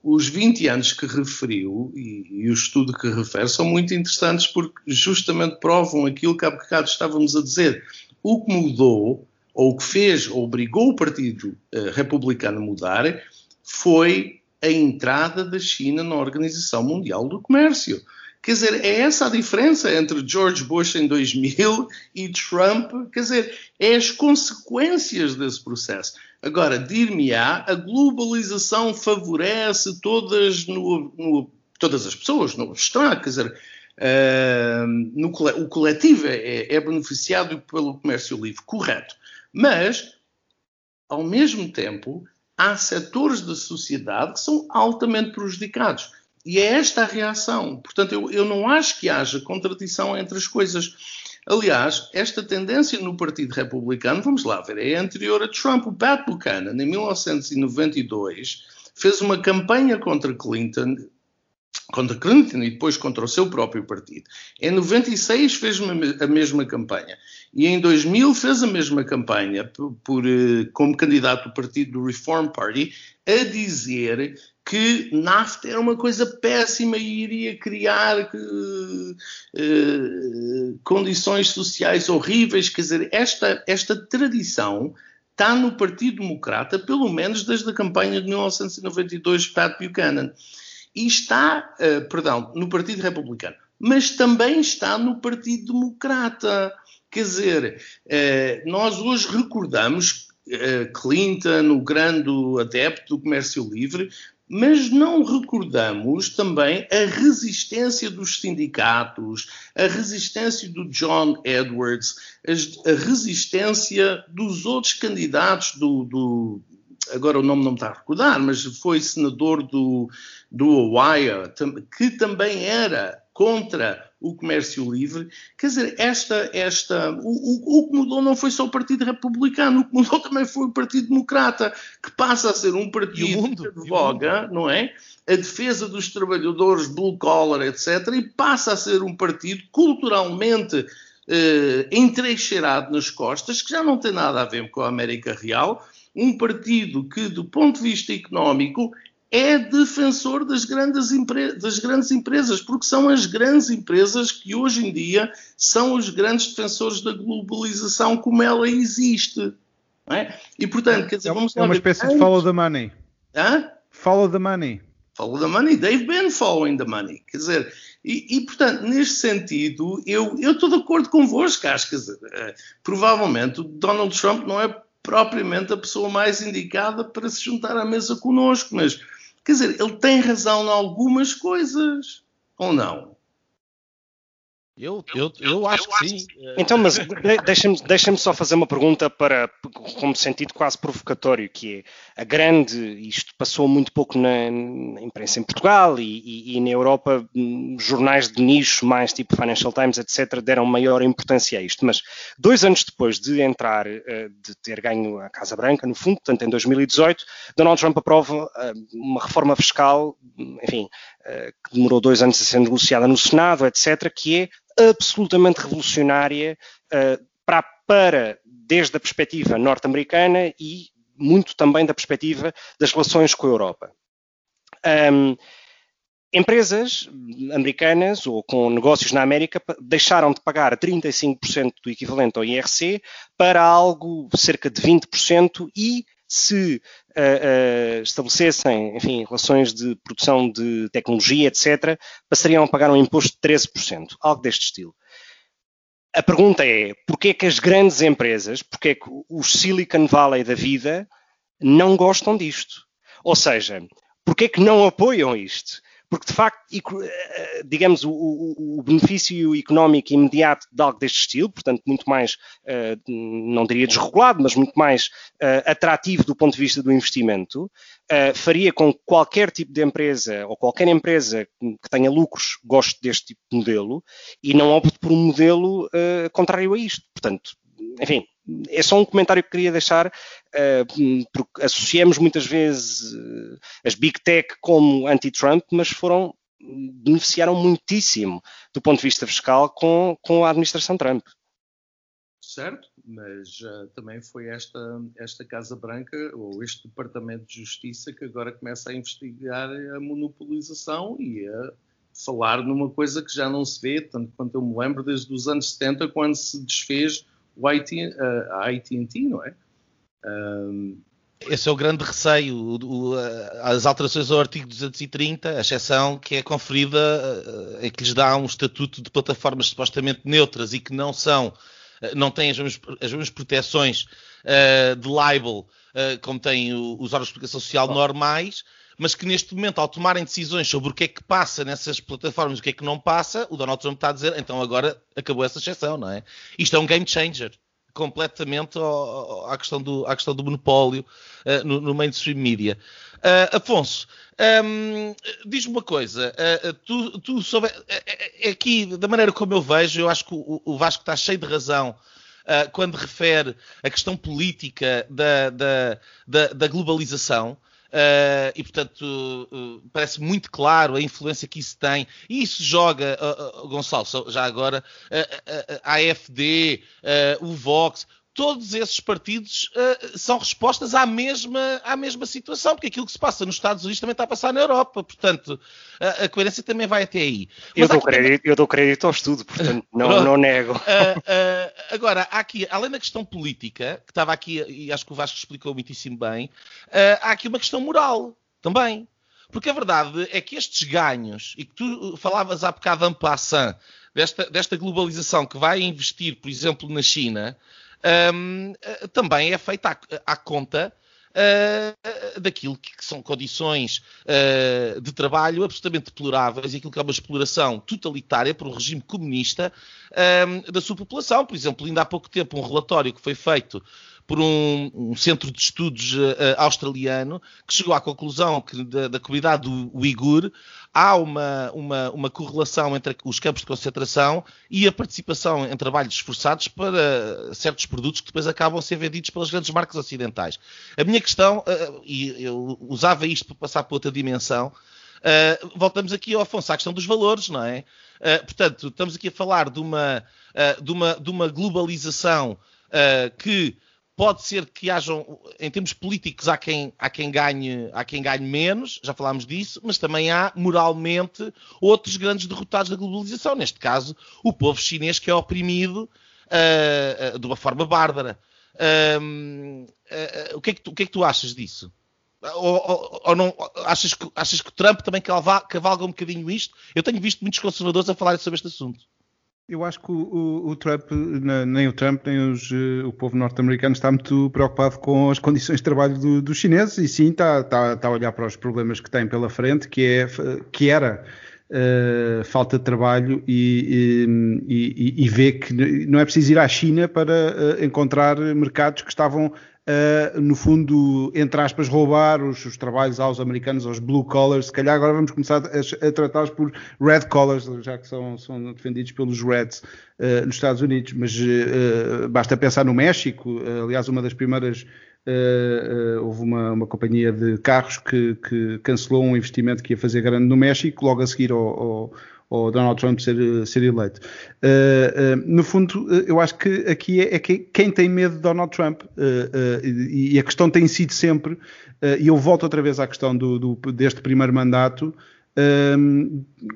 os 20 anos que referiu e, e, o estudo que refere são muito interessantes porque justamente provam aquilo que há bocado estávamos a dizer. O que mudou, ou o que fez, ou obrigou o Partido uh, Republicano a mudar, foi a entrada da China na Organização Mundial do Comércio. Quer dizer, é essa a diferença entre George Bush em 2000 e Trump. Quer dizer, é as consequências desse processo. Agora, dir-me-á, a globalização favorece todas, no, no, todas as pessoas, no abstrato, quer dizer, uh, no, o coletivo é, é beneficiado pelo comércio livre, correto. Mas, ao mesmo tempo, há setores da sociedade que são altamente prejudicados. E é esta a reação. Portanto, eu, eu não acho que haja contradição entre as coisas. Aliás, esta tendência no Partido Republicano, vamos lá ver, é anterior a Trump. O Pat Buchanan, em 1992, fez uma campanha contra Clinton, contra Clinton e depois contra o seu próprio partido. Em 96 fez a mesma campanha. E em 2000 fez a mesma campanha por, por, eh, como candidato do partido do Reform Party, a dizer que NAFTA era uma coisa péssima e iria criar uh, condições sociais horríveis. Quer dizer, esta, esta tradição está no Partido Democrata, pelo menos desde a campanha de 1992 de Pat Buchanan. E está, uh, perdão, no Partido Republicano, mas também está no Partido Democrata. Quer dizer, nós hoje recordamos Clinton, o grande adepto do comércio livre, mas não recordamos também a resistência dos sindicatos, a resistência do John Edwards, a resistência dos outros candidatos do, do agora o nome não me está a recordar, mas foi senador do, do Ohio, que também era contra o comércio livre. Quer dizer, esta, esta, o, o, o, que mudou não foi só o Partido Republicano, o que mudou também foi o Partido Democrata, que passa a ser um partido mundo, que advoga, não é? A defesa dos trabalhadores blue collar, etc., e passa a ser um partido culturalmente eh, entrecheirado nas costas, que já não tem nada a ver com a América Real, um partido que, do ponto de vista económico, é defensor das grandes, das grandes, empresas, porque são as grandes empresas que hoje em dia são os grandes defensores da globalização como ela existe. É? E portanto, quer dizer, vamos É uma espécie de follow the money. Hã? Follow the money. Follow the money. They've been following the money. Quer dizer, e, e portanto, neste sentido, eu, eu estou de acordo convosco. Acho que uh, provavelmente o Donald Trump não é propriamente a pessoa mais indicada para se juntar à mesa connosco, mas Quer dizer, ele tem razão em algumas coisas, ou não? Eu, eu, eu acho que sim. Então, mas deixa-me deixa só fazer uma pergunta para, como sentido quase provocatório, que é a grande, isto passou muito pouco na, na imprensa em Portugal e, e, e, na Europa, hum, jornais de nicho, mais tipo Financial Times, etc., deram maior importância a isto. Mas dois anos depois de entrar, eh, de ter ganho a Casa Branca, no fundo, portanto em 2018, Donald Trump aprova eh, uma reforma fiscal, enfim, eh, que demorou dois anos a ser negociada no Senado, etc., que é absolutamente revolucionária uh, para, para, desde a perspectiva norte-americana e muito também da perspectiva das relações com a Europa. Um, empresas americanas ou com negócios na América deixaram de pagar 35% do equivalente ao IRC para algo cerca de 20% e se uh, uh, estabelecessem, enfim, relações de produção de tecnologia, etc., passariam a pagar um imposto de 13%, algo deste estilo. A pergunta é, porquê é que as grandes empresas, porquê é que os Silicon Valley da vida não gostam disto? Ou seja, porquê é que não apoiam isto? Porque de facto, eh, digamos, o, o, benefício económico imediato de algo deste estilo, portanto, muito mais, uh, não diria desregulado, mas muito mais atrativo do ponto de vista do investimento, faria com que qualquer tipo de empresa ou qualquer empresa que tenha lucros goste deste tipo de modelo e não opte por um modelo contrário a isto. Portanto, enfim, é só um comentário que queria deixar, uh, porque associamos muitas vezes uh, as Big Tech como anti-Trump, mas foram beneficiaram muitíssimo do ponto de vista fiscal com, com a administração Trump. Certo, mas uh, também foi esta, esta Casa Branca ou este Departamento de Justiça que agora começa a investigar a monopolização e a falar numa coisa que já não se vê, tanto quanto eu me lembro, desde os anos 70, quando se desfez o IT, uh, a AT&T, não é? Um... Esse é o grande receio, o, o, as alterações ao artigo 230, a exceção que é conferida, é que lhes dá um estatuto de plataformas supostamente neutras e que não são, eh, não têm as mesmas, as mesmas proteções uh, de libel uh, como têm os órgãos de explicação social normais, mas que neste momento, ao tomarem decisões sobre o que é que passa nessas plataformas e o que é que não passa, o Donald Trump está a dizer, então agora acabou essa exceção, não é? Isto é um game changer completamente à questão do, à questão do monopólio uh, no, no, mainstream media. Uh, Afonso, um, ehm, diz-me uma coisa, uh, tu, tu soube, aqui, da maneira como eu vejo, eu acho que o, o Vasco está cheio de razão quando refere a questão política da, da, da, da globalização. Uh, e portanto uh, parece muito claro a influência que isso tem. E isso joga, uh, Gonçalo, já agora, a AFD, o Vox, todos esses partidos uh, são respostas à mesma, à mesma situação, porque aquilo que se passa nos Estados Unidos também está a passar na Europa, portanto, a, a coerência também vai até aí. eu dou, crédito, também... eu dou crédito ao estudo, portanto, não, não nego. Uh, uh, agora, há aqui, além da questão política, que estava aqui, e acho que o Vasco explicou muitíssimo bem, há aqui uma questão moral também. Porque a verdade é que estes ganhos, e que tu falavas há bocado en passant, desta, desta globalização que vai investir, por exemplo, na China, um, eh, também é feita à, à conta uh, daquilo que, são condições uh, de trabalho absolutamente deploráveis e aquilo que é uma exploração totalitária por um regime comunista da sua população. Por exemplo, ainda há pouco tempo, um relatório que foi feito por um, um centro de estudos uh, australiano que chegou à conclusão que da, da comunidade Uigur há uma, uma, uma correlação entre os campos de concentração e a participação em trabalhos esforçados para certos produtos que depois acabam a ser vendidos pelas grandes marcas ocidentais. A minha questão, uh, e eu usava isto para passar para outra dimensão, voltamos aqui, ao Afonso, à questão dos valores, não é? Portanto, estamos aqui a falar de uma, de uma, de uma globalização que pode ser que hajam, em termos políticos, há quem, há, quem ganhe, há quem ganhe menos, já falámos disso, mas também há, moralmente, outros grandes derrotados da globalização. Neste caso, o povo chinês que é oprimido de uma forma bárbara. o, que é que tu, o que é que tu achas disso? Ou, ou, ou, não, achas, que, achas que Trump também cavalga, um bocadinho isto? Eu tenho visto muitos conservadores a falar sobre este assunto. Eu acho que o, o, o Trump, nem o Trump, nem os, eh, o povo norte-americano está muito preocupado com as condições de trabalho do, dos chineses e sim está, está, está, a olhar para os problemas que tem pela frente, que, é, que era uh, falta de trabalho e, e, e, e, vê que não é preciso ir à China para encontrar mercados que estavam Uh, no fundo, entre aspas, roubar os, os, trabalhos aos americanos, aos blue collars. Se calhar agora vamos começar a, a tratá-los por red collars, já que são, são defendidos pelos Reds uh, nos Estados Unidos. Mas uh, basta pensar no México. aliás, uma das primeiras. houve uma, uma, companhia de carros que, que, cancelou um investimento que ia fazer grande no México, logo a seguir ao, ao ou Donald Trump ser, ser eleito. Uh, uh, no fundo, eu acho que aqui é, é que quem tem medo de Donald Trump, uh, e a questão tem sido sempre, e eu volto outra vez à questão do, do deste primeiro mandato,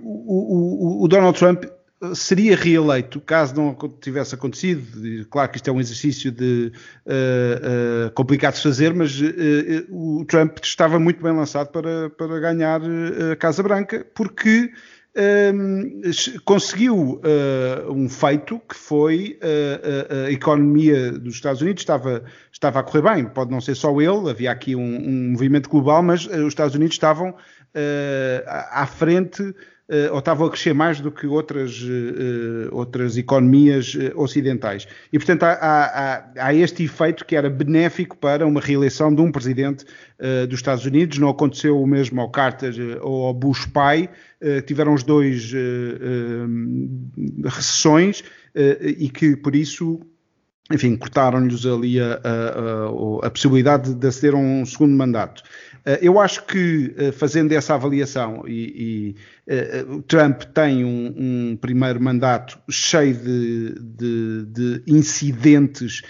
o, o, o, Donald Trump seria reeleito caso não tivesse acontecido. Claro que isto é um exercício de, complicado de fazer, mas o Trump estava muito bem lançado para, para ganhar a Casa Branca, porque conseguiu uh, um feito que foi uh, a economia dos Estados Unidos estava, estava a correr bem. Pode não ser só ele, havia aqui um, um movimento global, mas os Estados Unidos estavam à frente uh, ou estavam a crescer mais do que outras, uh, outras economias ocidentais. E, portanto, há, há, há, este efeito que era benéfico para uma reeleição de um presidente dos Estados Unidos. Não aconteceu o mesmo ao Carter ou ao Bush pai, tiveram os dois recessões e que, por isso, enfim, cortaram-lhes ali a, a, a, possibilidade de aceder a um segundo mandato. Eh, eu acho que, eh, fazendo essa avaliação, e, e uh, Trump tem um, um, primeiro mandato cheio de, de, de incidentes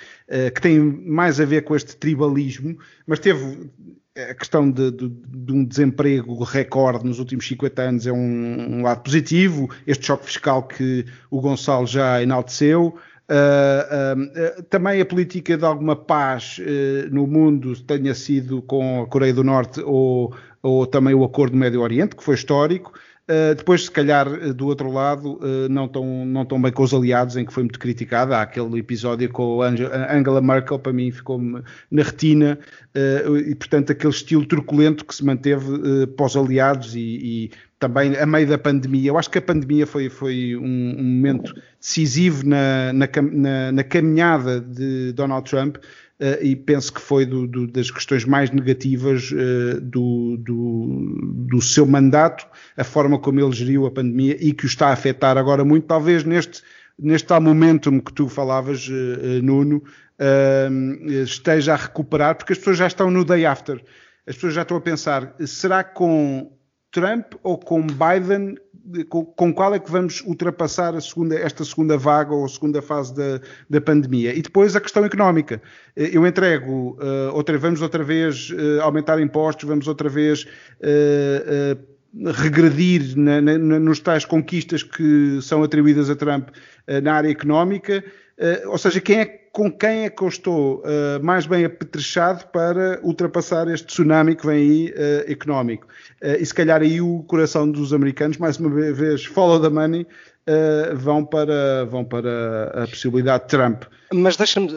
que têm mais a ver com este tribalismo, mas teve a questão de, de, de, um desemprego recorde nos últimos 50 anos é um, um, lado positivo. Este choque fiscal que o Gonçalo já enalteceu. Uh, uh, também a política de alguma paz uh, no mundo tenha sido com a Coreia do Norte ou, ou também o acordo do Médio Oriente, que foi histórico. Uh, depois, se calhar, do outro lado, uh, não, tão, não tão bem com os aliados, em que foi muito criticada. Há aquele episódio com a Angela Merkel, para mim, ficou-me na retina, uh, e, portanto, aquele estilo truculento que se manteve uh, pós aliados e, e, também a meio da pandemia. Eu acho que a pandemia foi, foi um, um momento decisivo na, na, na, na, caminhada de Donald Trump. Uh, e penso que foi do, do, das questões mais negativas uh, do, do, seu mandato, a forma como ele geriu a pandemia e que o está a afetar agora muito, talvez neste, neste tal momentum que tu falavas, uh, Nuno, esteja a recuperar, porque as pessoas já estão no day after. As pessoas já estão a pensar, será com Trump ou com Biden, com, com, qual é que vamos ultrapassar segunda, esta segunda vaga ou segunda fase da, da, pandemia? E depois a questão económica. Eh, eu entrego, uh, outra, vamos outra vez uh, aumentar impostos, vamos outra vez regredir na, na, nos tais conquistas que são atribuídas a Trump na área económica. Ou seja, quem é com quem é que eu estou uh, mais bem apetrechado para ultrapassar este tsunami que vem aí uh, económico. Uh, e se calhar aí o coração dos americanos, mais uma vez, follow the money, vão, para, vão para a possibilidade de Trump. Mas deixa-me,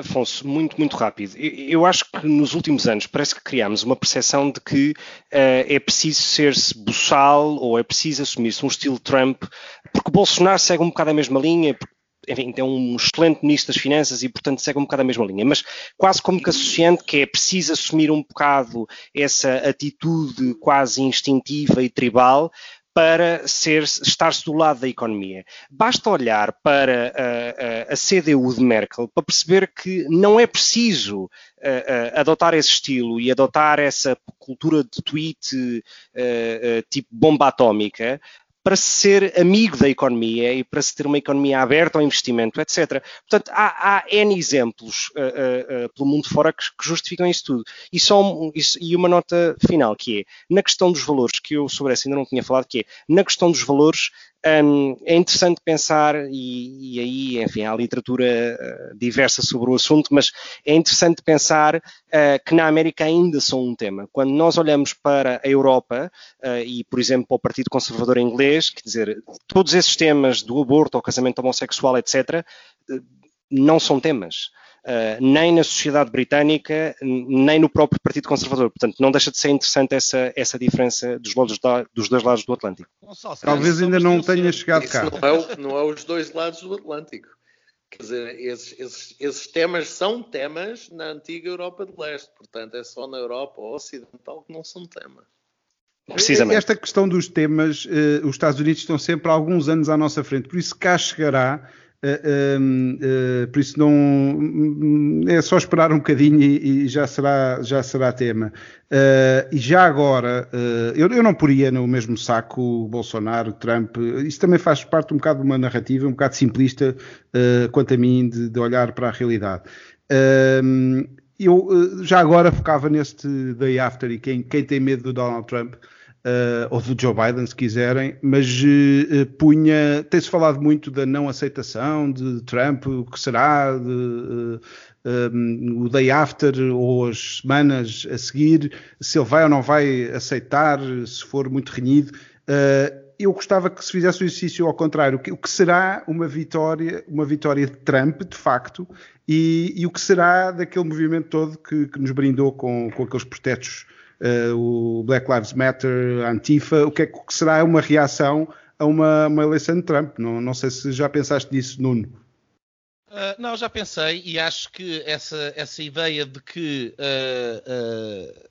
Afonso, muito, muito rápido. Eu acho que nos últimos anos parece que criámos uma percepção de que é preciso ser-se buçal ou é preciso assumir-se um estilo Trump, porque Bolsonaro segue um bocado a mesma linha, porque enfim, tem um excelente ministro das Finanças e, portanto, segue um bocado a mesma linha, mas quase como que associando que é preciso assumir um bocado essa atitude quase instintiva e tribal para estar-se do lado da economia. Basta olhar para a, a, a CDU de Merkel para perceber que não é preciso uh, uh, adotar esse estilo e adotar essa cultura de tweet tipo bomba atómica para ser amigo da economia e para se ter uma economia aberta ao investimento, etc. Portanto, há, há N exemplos uh, uh, pelo mundo fora que, que, justificam isso tudo. E, só um, isso, e uma nota final, que é, na questão dos valores, que eu sobre essa ainda não tinha falado, que é, na questão dos valores, um, é interessante pensar, e, e, aí, enfim, há literatura uh, diversa sobre o assunto, mas é interessante pensar uh, que na América ainda são um tema. Quando nós olhamos para a Europa uh, e, por exemplo, para o Partido Conservador Inglês, quer dizer, todos esses temas do aborto, ao casamento homossexual, etc., não são temas. Uh, nem na sociedade britânica, nem no próprio Partido Conservador. Portanto, não deixa de ser interessante essa, essa diferença dos, lados da, dos dois lados do Atlântico. Talvez ainda não tenha chegado cá. Não é, não é os dois lados do Atlântico. Quer dizer, esses, esses, esses, temas são temas na antiga Europa de Leste. Portanto, é só na Europa Ocidental que não são temas. Precisamente. Esta questão dos temas, uh, os Estados Unidos estão sempre alguns anos à nossa frente, por isso cá chegará por isso não hum, é só esperar um bocadinho e, e já será já será tema. Uh, e já agora eu, eu, não poria no mesmo saco Bolsonaro, Trump isso também faz parte um bocado de uma narrativa um bocado simplista quanto a mim de, de, olhar para a realidade. Eu já agora focava neste day after e quem, quem tem medo do Donald Trump Uh, ou do Joe Biden, se quiserem, mas uh, punha. Tem-se falado muito da não aceitação de Trump, o que será, de, uh, um, o day after ou as semanas a seguir, se ele vai ou não vai aceitar, se for muito renhido. eu gostava que se fizesse o exercício ao contrário, o que será uma vitória, uma vitória de Trump, de facto, e, e o que será daquele movimento todo que, que nos brindou com, com aqueles protestos uh, o Black Lives Matter, a Antifa, o que é que será uma reação a uma, uma eleição de Trump? Não, não sei se já pensaste nisso, Nuno. Uh, não, já pensei e acho que essa, essa ideia de que uh, uh,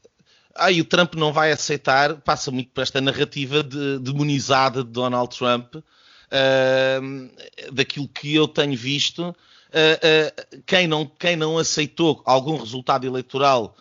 ah, o Trump não vai aceitar passa muito por esta narrativa de, demonizada de Donald Trump, uh, daquilo que eu tenho visto. quem, não, quem não aceitou algum resultado eleitoral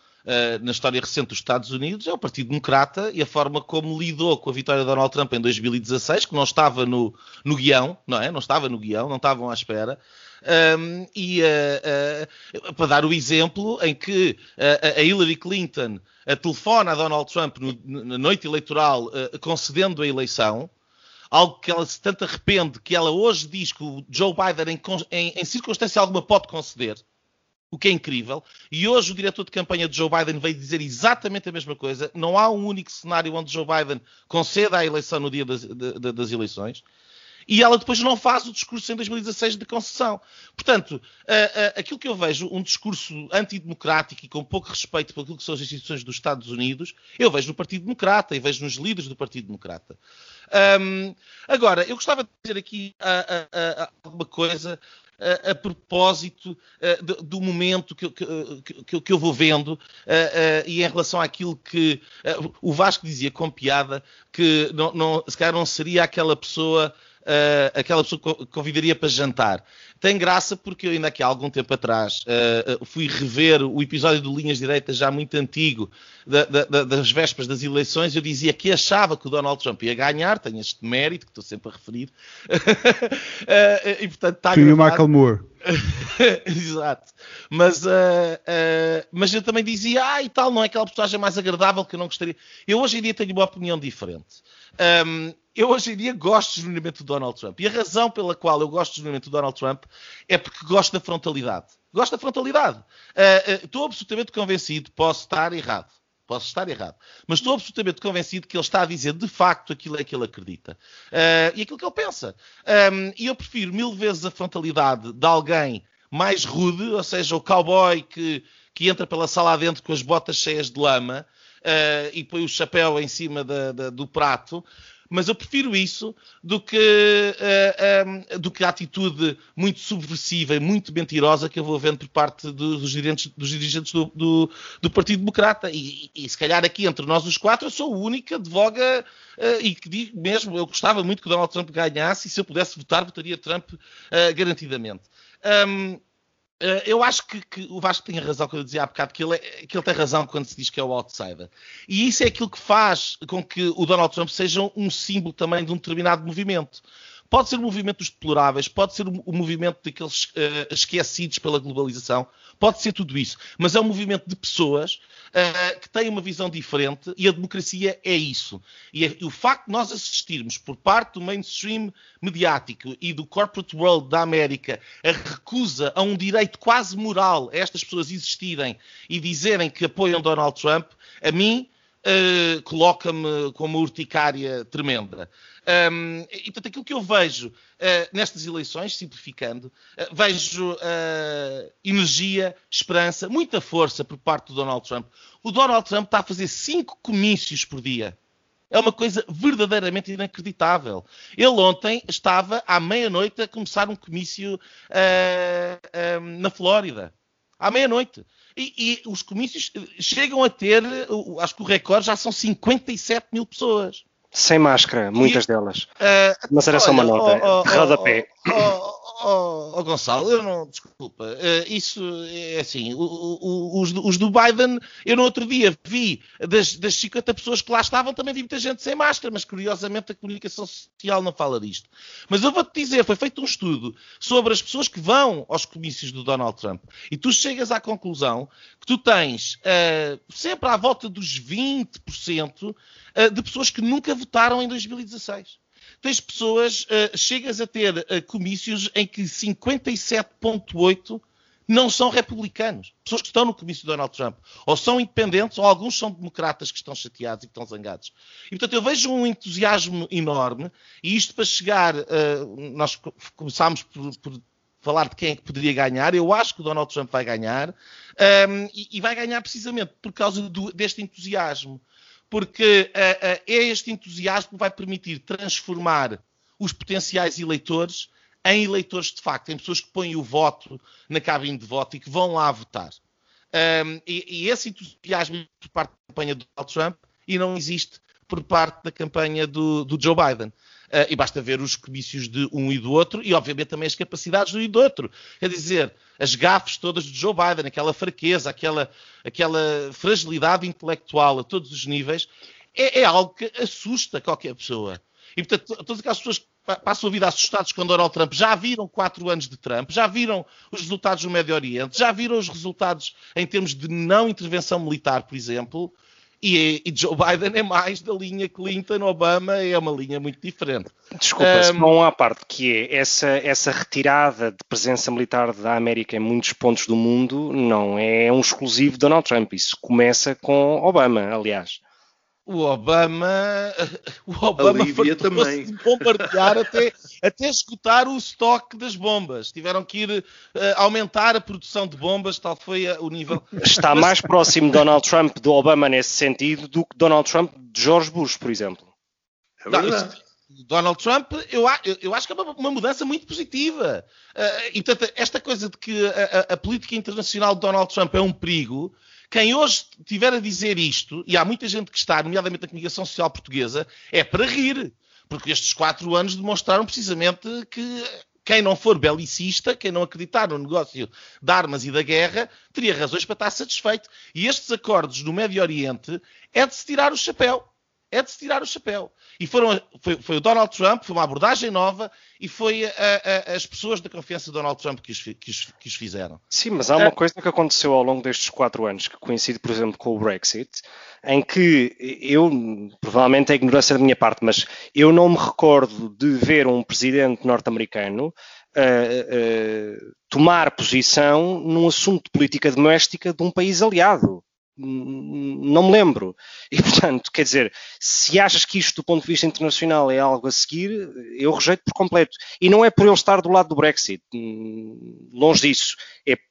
na história recente dos Estados Unidos é o Partido Democrata e a forma como lidou com a vitória de Donald Trump em 2016, que não estava no, no guião, não é? Não estava no guião, não estavam à espera. Um, e uh, uh, para dar o exemplo em que uh, a Hillary Clinton telefona a Donald Trump no, na noite eleitoral concedendo a eleição, algo que ela se tanto arrepende que ela hoje diz que o Joe Biden em, em, em circunstância alguma pode conceder o que é incrível. E hoje o diretor de campanha de Joe Biden veio dizer exatamente a mesma coisa. Não há um único cenário onde Joe Biden conceda a eleição no dia das, de, das eleições. E ela depois não faz o discurso em 2016 de concessão. Portanto, aquilo que eu vejo, um discurso antidemocrático e com pouco respeito por aquilo que são as instituições dos Estados Unidos, eu vejo no Partido Democrata e vejo nos líderes do Partido Democrata. Um, agora, eu gostava de dizer aqui uh, alguma coisa a, a propósito do, momento que, que, que, eu vou vendo e em relação àquilo que o Vasco dizia com piada que não, não, se calhar não seria aquela pessoa uh, aquela pessoa que convidaria para jantar. Tem graça porque eu ainda aqui há algum tempo atrás uh, fui rever o episódio do Linhas Direitas já muito antigo da, da, das vésperas das eleições. Eu dizia que achava que o Donald Trump ia ganhar, tenho este mérito que estou sempre a referir. uh, e portanto está Sim, o Michael Moore. Exato. Mas, uh, uh, mas eu também dizia, ah, e tal, não é aquela personagem mais agradável que eu não gostaria. Eu hoje em dia tenho uma opinião diferente. Um, eu hoje em dia gosto genuinamente do Donald Trump. E a razão pela qual eu gosto genuinamente do Donald Trump é porque gosto da frontalidade. Gosto da frontalidade. Uh, uh, estou absolutamente convencido, posso estar errado. Posso estar errado. Mas estou absolutamente convencido que ele está a dizer de facto aquilo é que ele acredita. Uh, e aquilo que ele pensa. Um, e eu prefiro mil vezes a frontalidade de alguém mais rude, ou seja, o cowboy que, que entra pela sala adentro com as botas cheias de lama, uh, e põe o chapéu em cima da, da, do prato, Mas eu prefiro isso do que, uh, um, do que a atitude muito subversiva e muito mentirosa que eu vou vendo por parte dos dirigentes, dos dirigentes do, do, do, Partido Democrata. E, e, se calhar aqui entre nós os quatro eu sou o único que advoga uh, e que digo mesmo, eu gostava muito que Donald Trump ganhasse e se eu pudesse votar, votaria Trump uh, garantidamente. Um, eu acho que, que, o Vasco tem razão quando eu dizia há bocado que ele, é, que ele tem razão quando se diz que é o outsider. E isso é aquilo que faz com que o Donald Trump seja um símbolo também de um determinado movimento. Pode ser o movimento dos deploráveis, pode ser o movimento daqueles uh, esquecidos pela globalização, pode ser tudo isso. Mas é um movimento de pessoas uh, que têm uma visão diferente e a democracia é isso. E, é, e, o facto de nós assistirmos por parte do mainstream mediático e do corporate world da América a recusa a um direito quase moral a estas pessoas existirem e dizerem que apoiam Donald Trump, a mim uh, coloca-me com uma urticária tremenda. Um, e, portanto, aquilo que eu vejo uh, nestas eleições, simplificando, uh, vejo uh, energia, esperança, muita força por parte do Donald Trump. O Donald Trump está a fazer cinco comícios por dia. É uma coisa verdadeiramente inacreditável. Ele ontem estava à meia-noite a começar um comício na Flórida. À meia-noite. E, e, os comícios chegam a ter, acho que o recorde já são 57 mil pessoas. Sem máscara, muitas e, delas. Uh, Mas era só uma nota. Oh, oh, rodapé. Oh, oh, oh, Gonçalo, eu não. Desculpa. Uh, isso é assim. O, o, os, os, do Biden, eu no outro dia vi das, das 50 pessoas que lá estavam, também vi muita gente sem máscara, mas curiosamente a comunicação social não fala disto. Mas eu vou-te dizer, foi feito um estudo sobre as pessoas que vão aos comícios do Donald Trump e tu chegas à conclusão que tu tens uh, sempre à volta dos 20% uh, de pessoas que nunca votaram em 2016 tens pessoas, uh, chegas a ter uh, comícios em que 57,8% não são republicanos. Pessoas que estão no comício de Donald Trump. Ou são independentes, ou alguns são democratas que estão chateados e que estão zangados. E, portanto, eu vejo um entusiasmo enorme. E isto para chegar, uh, nós começámos por, por, falar de quem é que poderia ganhar. Eu acho que o Donald Trump vai ganhar. Um, e, e, vai ganhar precisamente por causa do, deste entusiasmo porque uh, uh, é este entusiasmo que vai permitir transformar os potenciais eleitores em eleitores de facto, em pessoas que põem o voto na cabine de voto e que vão lá votar. Um, e, e, esse entusiasmo por parte da campanha do Donald Trump e não existe por parte da campanha do, do Joe Biden. Uh, e basta ver os comícios de um e do outro e, obviamente, também as capacidades do e do outro. Quer dizer, as gafes todas de Joe Biden, aquela fraqueza, aquela, aquela fragilidade intelectual a todos os níveis, é, é algo que assusta qualquer pessoa. E, portanto, todas aquelas pessoas que passam a vida assustadas com Donald Trump já viram quatro anos de Trump, já viram os resultados no Médio Oriente, já viram os resultados em termos de não intervenção militar, por exemplo, e, e, Joe Biden é mais da linha Clinton, Obama, é uma linha muito diferente. Desculpa, um, só uma parte, que é essa, essa retirada de presença militar da América em muitos pontos do mundo não é um exclusivo de Donald Trump, isso começa com Obama, aliás o Obama, o Obama também de bombardear até, até esgotar o estoque das bombas. Tiveram que ir uh, aumentar a produção de bombas, tal foi o nível. Está mais próximo Donald Trump do Obama nesse sentido do que Donald Trump de George Bush, por exemplo. É Não, isso, Donald Trump, eu, eu, acho que é uma, uma mudança muito positiva. Uh, e, portanto, esta coisa de que a, a, a política internacional de Donald Trump é um perigo quem hoje estiver a dizer isto, e há muita gente que está, nomeadamente na comunicação social portuguesa, é para rir. Porque estes quatro anos demonstraram precisamente que quem não for belicista, quem não acreditar no negócio de armas e da guerra, teria razões para estar satisfeito. E estes acordos no Médio Oriente é de se tirar o chapéu é de se tirar o chapéu. E foram, foi, foi, o Donald Trump, foi uma abordagem nova e foi a, a, as pessoas da confiança de Donald Trump que os, que os, que os fizeram. Sim, mas há uma coisa que aconteceu ao longo destes quatro anos, que coincide, por exemplo, com o Brexit, em que eu, provavelmente é ignorância da minha parte, mas eu não me recordo de ver um presidente norte-americano uh, uh, tomar posição num assunto de política doméstica de um país aliado não me lembro. E, portanto, quer dizer, se achas que isto, do ponto de vista internacional, é algo a seguir, eu rejeito por completo. E não é por ele estar do lado do Brexit, hum, longe disso. É, por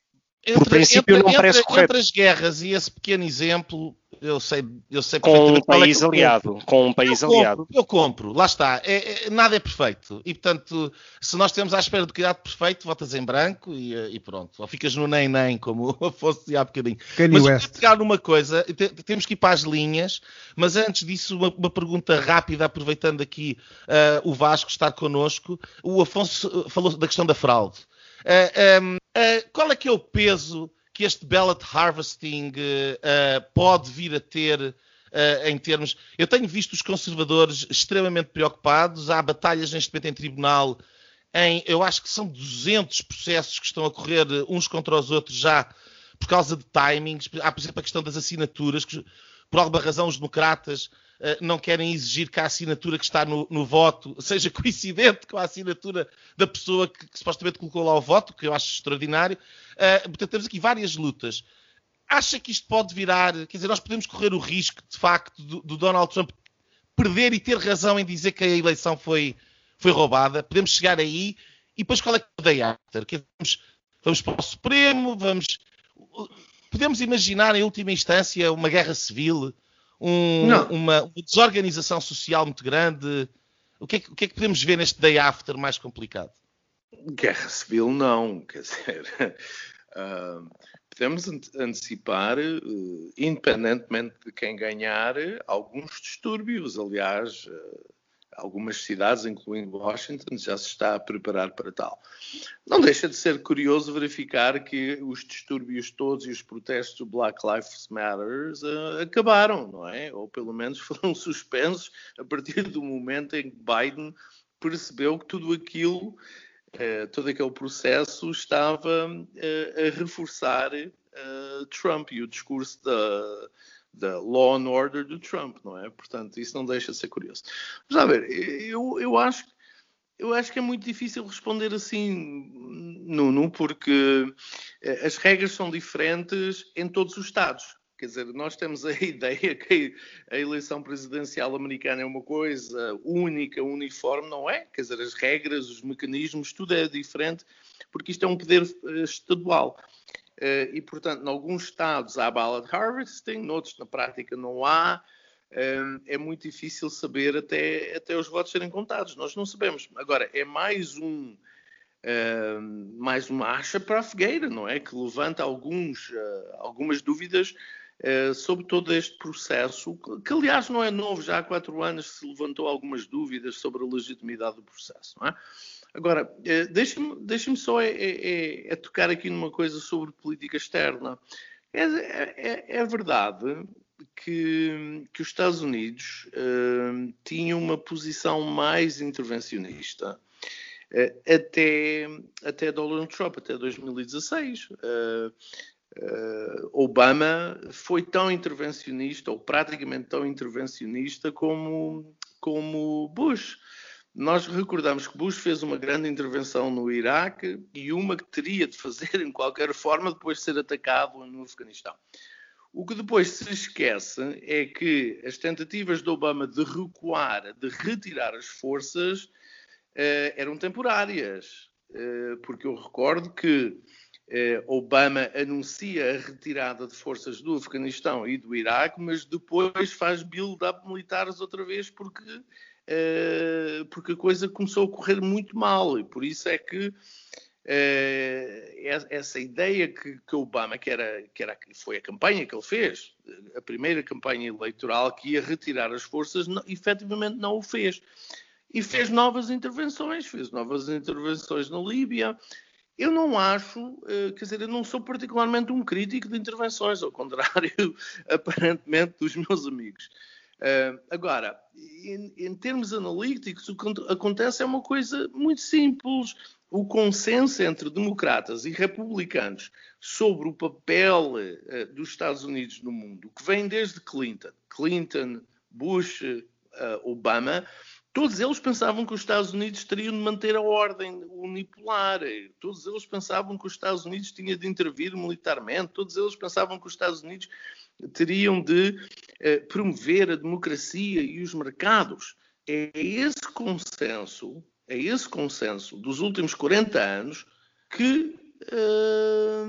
entre, princípio, entre, não parece entre, correto. Entre as guerras e esse pequeno exemplo, Eu sei, eu sei com um é país eu aliado, com um país eu aliado. Compro, eu compro, lá está. É- é- nada é perfeito. E portanto, se nós estamos à espera do candidato perfeito, votas em branco e, eh, e pronto. Ou ficas no nem-nem, como o Afonso dizia há bocadinho. Kanye mas eu West. quero pegar numa coisa, te- temos que ir para as linhas, mas antes disso, uma, uma pergunta rápida, aproveitando aqui eh, o Vasco estar connosco. O Afonso eh, falou da questão da fraude. Eh, ehm, eh, qual é que é o peso que este ballot harvesting eh, pode vir a ter eh, em termos. Eu tenho visto os conservadores extremamente preocupados. Há batalhas neste momento em tribunal. Em, eu acho que são 200 processos que estão a correr uns contra os outros já por causa de timings. Há, por exemplo, a questão das assinaturas, que por alguma razão os democratas não querem exigir que a assinatura que está no, no voto seja coincidente com a assinatura da pessoa que, que supostamente colocou lá o voto, que eu acho extraordinário. Eh, portanto, temos aqui várias lutas. Acha que isto pode virar, quer dizer, nós podemos correr o risco, de facto, do, do Donald Trump perder e ter razão em dizer que a eleição foi, foi roubada? Podemos chegar aí e depois qual é que é o day after? Vamos, vamos para o Supremo, vamos... Podemos imaginar, em última instância, uma guerra civil, um- uma, uma desorganização social muito grande. O que, é que, o que é que podemos ver neste day after mais complicado? Guerra civil não, quer dizer, ah, podemos ante- antecipar, eh, independentemente de quem ganhar, alguns distúrbios. Aliás, eh, algumas cidades, incluindo Washington, já se está a preparar para tal. Não deixa de ser curioso verificar que os distúrbios todos e os protestos do Black Lives Matter eh, acabaram, não é? Ou pelo menos foram suspensos a partir do momento em que Biden percebeu que tudo aquilo eh, todo aquele processo estava eh, a reforçar Trump e o discurso da, da law and order do Trump, não é? Portanto, isso não deixa de ser curioso. Mas, a ver, eu, eu acho eu acho que é muito difícil responder assim, Nuno, porque eh, as regras são diferentes em todos os Estados. Quer dizer, nós temos a ideia que a eleição presidencial americana é uma coisa única, uniforme, não é? Quer dizer, as regras, os mecanismos, tudo é diferente, porque isto é um poder eh, estadual. Eh, E, portanto, em alguns estados há ballot harvesting, noutros, na prática, não há. Eh, É muito difícil saber até, até os votos serem contados. Nós não sabemos. Agora, é mais um. eh, mais uma acha para a fogueira, não é? Que levanta alguns, eh, algumas dúvidas eh, sobre todo este processo, que, que, aliás não é novo, já há quatro anos se levantou algumas dúvidas sobre a legitimidade do processo. Não é? Agora, eh, deixe-me deixe só é, é- é tocar aqui numa coisa sobre política externa. É, é- é verdade que, que os Estados Unidos eh, tinham uma posição mais intervencionista eh, até, até Donald Trump, até 2016. Eh, eh, Obama foi tão intervencionista, ou praticamente tão intervencionista, como, como Bush. Nós recordamos que Bush fez uma grande intervenção no Iraque e uma que teria de fazer em qualquer forma depois de ser atacado no Afeganistão. O que depois se esquece é que as tentativas de Obama de recuar, de retirar as forças, eh, eram temporárias. Eh, porque eu recordo que eh, Obama anuncia a retirada de forças do Afeganistão e do Iraque, mas depois faz build-up militares outra vez porque, porque a coisa começou a correr muito mal e por isso é que eh, essa ideia que, que Obama, que, era, que era, foi a campanha que ele fez, a primeira campanha eleitoral que ia retirar as forças, não, efetivamente não o fez. E fez novas intervenções, fez novas intervenções na Líbia, eu não acho, eh, quer dizer, eu não sou particularmente um crítico de intervenções, ao contrário, aparentemente, dos meus amigos. Uh, agora, em, em, termos analíticos, o que acontece é uma coisa muito simples. O consenso entre democratas e republicanos sobre o papel uh, dos Estados Unidos no mundo, que vem desde Clinton, Clinton, Bush, uh, Obama, Todos eles pensavam que os Estados Unidos teriam de manter a ordem unipolar. Todos eles pensavam que os Estados Unidos tinham de intervir militarmente. Todos eles pensavam que os Estados Unidos teriam de eh, promover a democracia e os mercados. É esse consenso, é esse consenso dos últimos 40 anos que, eh,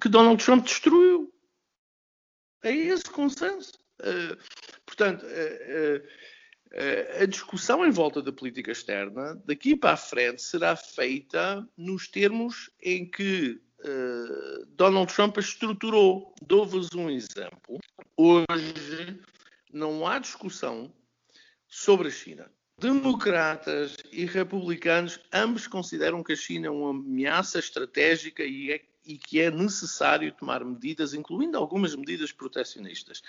que Donald Trump destruiu. a esse consenso. Uh, portanto, a discussão em volta da política externa, daqui para a frente, será feita nos termos em que Donald Trump a estruturou. Dou-vos um exemplo. Hoje não há discussão sobre a China. Democratas e republicanos ambos consideram que a China é uma ameaça estratégica e, é, e que é necessário tomar medidas, incluindo algumas medidas protecionistas.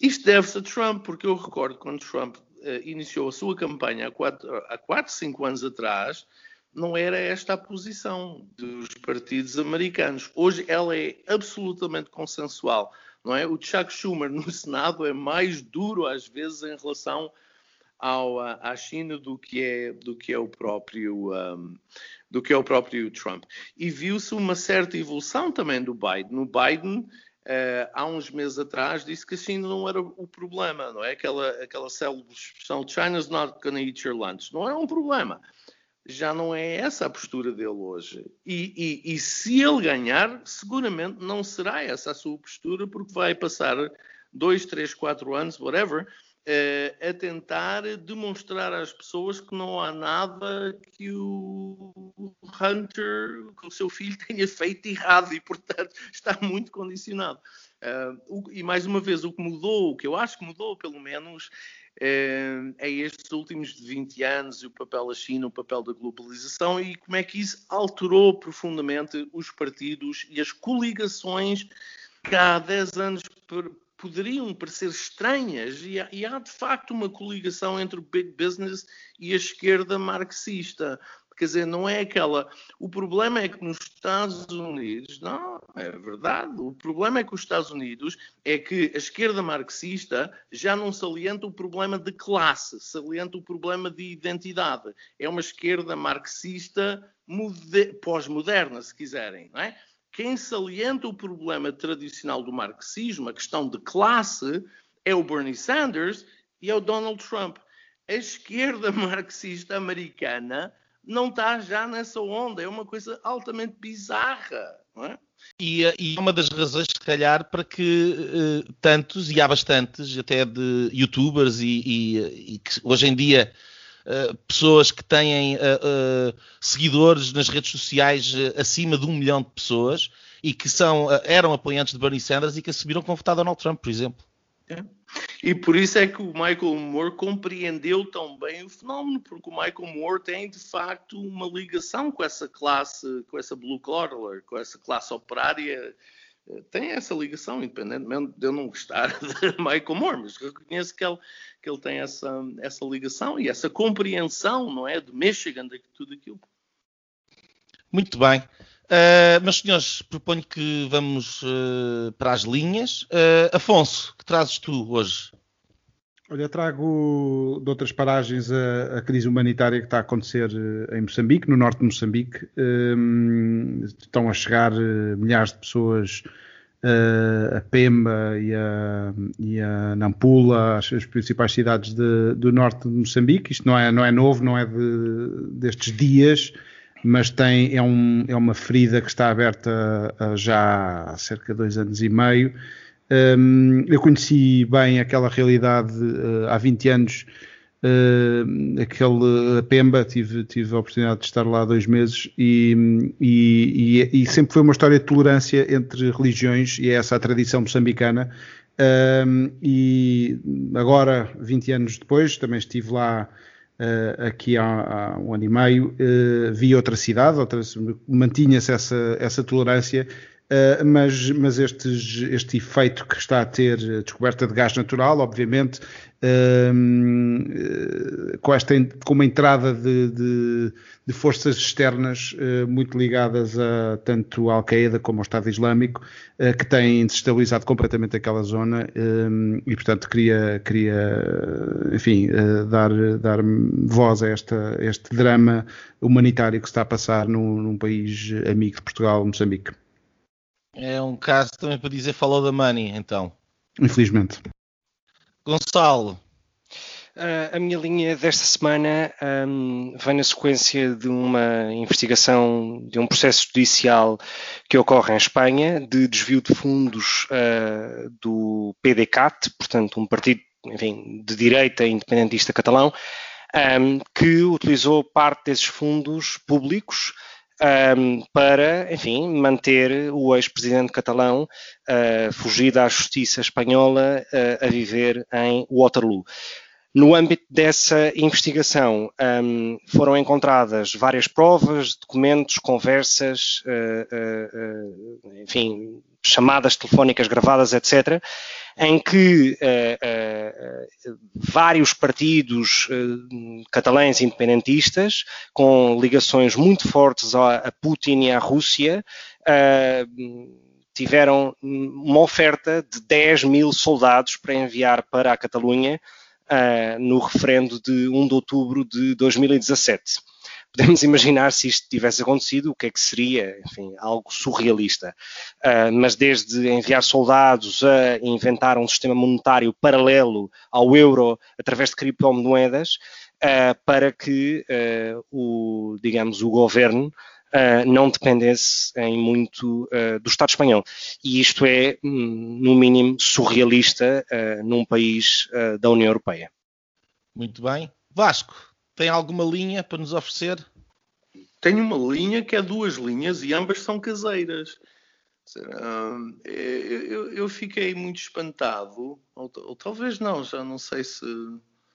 Isto deve-se a Trump, porque eu recordo quando Trump uh, iniciou a sua campanha há 4, há 4, 5 anos atrás, não era esta a posição dos partidos americanos. Hoje ela é absolutamente consensual. Não é? O Chuck Schumer no Senado é mais duro às vezes em relação ao, à China do que é, do que é o próprio um, do que é o próprio Trump. E viu-se uma certa evolução também do Biden. O Biden Uh, há uns meses atrás disse que a China não era o problema, não é? Aquela, aquela célebre expressão China's not gonna eat your lunch. Não é um problema. Já não é essa a postura dele hoje. E, e, e se ele ganhar, seguramente não será essa a sua postura, porque vai passar dois, três, quatro anos, whatever, uh, a tentar demonstrar às pessoas que não há nada que o Hunter, que o seu filho, tenha feito errado e, portanto, está muito condicionado. Uh, o, e mais uma vez, o que mudou, o que eu acho que mudou, pelo menos, é estes últimos 20 anos, o papel da China, o papel da globalização e como é que isso alterou profundamente os partidos e as coligações que há 10 anos poderiam parecer estranhas e há, e há, de facto uma coligação entre o big business e a esquerda marxista. Quer dizer, não é aquela. O problema é que nos Estados Unidos, não, é verdade. O problema é que os Estados Unidos é que a esquerda marxista já não salienta o problema de classe, salienta o problema de identidade. É uma esquerda marxista pós-moderna, se quiserem, não é? Quem salienta o problema tradicional do marxismo, a questão de classe, é o Bernie Sanders e é o Donald Trump. A esquerda marxista americana não está já nessa onda. É uma coisa altamente bizarra. Não é? E, e uma das razões, se calhar, para que uh, tantos, e há bastantes, até de youtubers e, e, e que hoje em dia Uh, pessoas que têm uh, uh, seguidores nas redes sociais acima de um milhão de pessoas e que são, eram apoiantes de Bernie Sanders e que assumiram que vão votar Donald Trump, por exemplo. É. E por isso é que o Michael Moore compreendeu tão bem o fenómeno, porque o Michael Moore tem de facto uma ligação com essa classe, com essa blue collar, com essa classe operária tem essa ligação, independentemente de eu não gostar de Michael Moore, mas reconheço que ele, que ele tem essa, essa ligação e essa compreensão, não é, de Michigan, de tudo aquilo. Muito bem. Uh, meus senhores, proponho que vamos uh, para as linhas. Uh, Afonso, que trazes tu hoje? Olha, trago de outras paragens a, a, crise humanitária que está a acontecer em Moçambique, no norte de Moçambique. Um, estão a chegar milhares de pessoas a Pemba e a, e a Nampula, as, as principais cidades de, do norte de Moçambique. Isto não é, não é novo, não é de, destes dias, mas tem, é, um, é uma ferida que está aberta já há cerca de dois anos e meio. Um, eu conheci bem aquela realidade uh, há 20 anos uh, aquele Pemba, tive, tive a oportunidade de estar lá dois meses e, e, e, e, sempre foi uma história de tolerância entre religiões e é essa a tradição moçambicana. Uh, e agora, 20 anos depois, também estive lá uh, aqui há, há, um ano e meio, uh, vi outra cidade, outra, mantinha-se essa, essa tolerância, Uh, mas, mas estes, este efeito que está a ter a descoberta de gás natural, obviamente, uh, com, esta, com uma entrada de, de, de forças externas uh, muito ligadas a tanto Al-Qaeda como ao Estado Islâmico, que têm desestabilizado completamente aquela zona e, portanto, queria, queria enfim, dar, dar voz a, esta, este drama humanitário que está a passar num, num país amigo de Portugal, Moçambique. É um caso também para dizer follow the money, então. Infelizmente. Gonçalo. Uh, a minha linha desta semana um, vem na sequência de uma investigação, de um processo judicial que ocorre em Espanha, de desvio de fundos uh, do PDCAT, portanto, um partido enfim, de direita independentista catalão, um, que utilizou parte desses fundos públicos um, para, enfim, manter o ex-presidente catalão uh, fugido à justiça espanhola uh, a viver em Waterloo. No âmbito dessa investigação um, foram encontradas várias provas, documentos, conversas, uh, uh, enfim, chamadas telefónicas gravadas, etc., em que uh, vários partidos catalães independentistas, com ligações muito fortes a, a Putin e à Rússia, tiveram uma oferta de 10 mil soldados para enviar para a Catalunha uh, no referendo de 1 de outubro de 2017. Podemos imaginar se isto tivesse acontecido, o que é que seria, enfim, algo surrealista. Uh, mas desde enviar soldados a inventar um sistema monetário paralelo ao euro através de criptomoedas, uh, para que o, digamos, o governo Uh, não dependesse em muito uh, do Estado espanhol. E isto é, hum, no mínimo, surrealista uh, num país da União Europeia. Muito bem. Vasco, tem alguma linha para nos oferecer? Tenho uma linha que é duas linhas e ambas são caseiras. Eu, eu fiquei muito espantado, ou, ou, talvez não, já não sei se,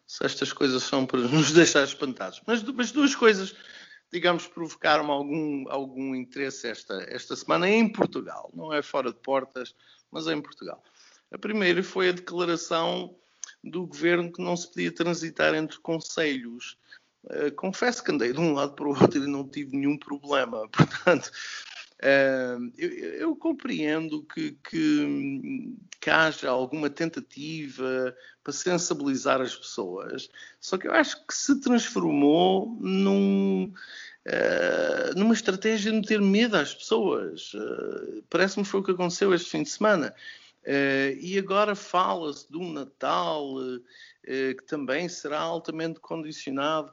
se estas coisas são para nos deixar espantados, mas, mas duas coisas digamos, provocaram algum, algum interesse esta, esta semana em Portugal. Não é fora de portas, mas é em Portugal. A primeira foi a declaração do governo que não se podia transitar entre conselhos. Uh, confesso que andei de um lado para o outro e não tive nenhum problema. Portanto, uh, eu, eu, compreendo que, que, que, haja alguma tentativa para sensibilizar as pessoas, só que eu acho que se transformou num, Uh, numa estratégia de meter medo às pessoas. Uh, Parece-me que foi o que aconteceu este fim de semana. E agora fala-se de um Natal que também será altamente condicionado.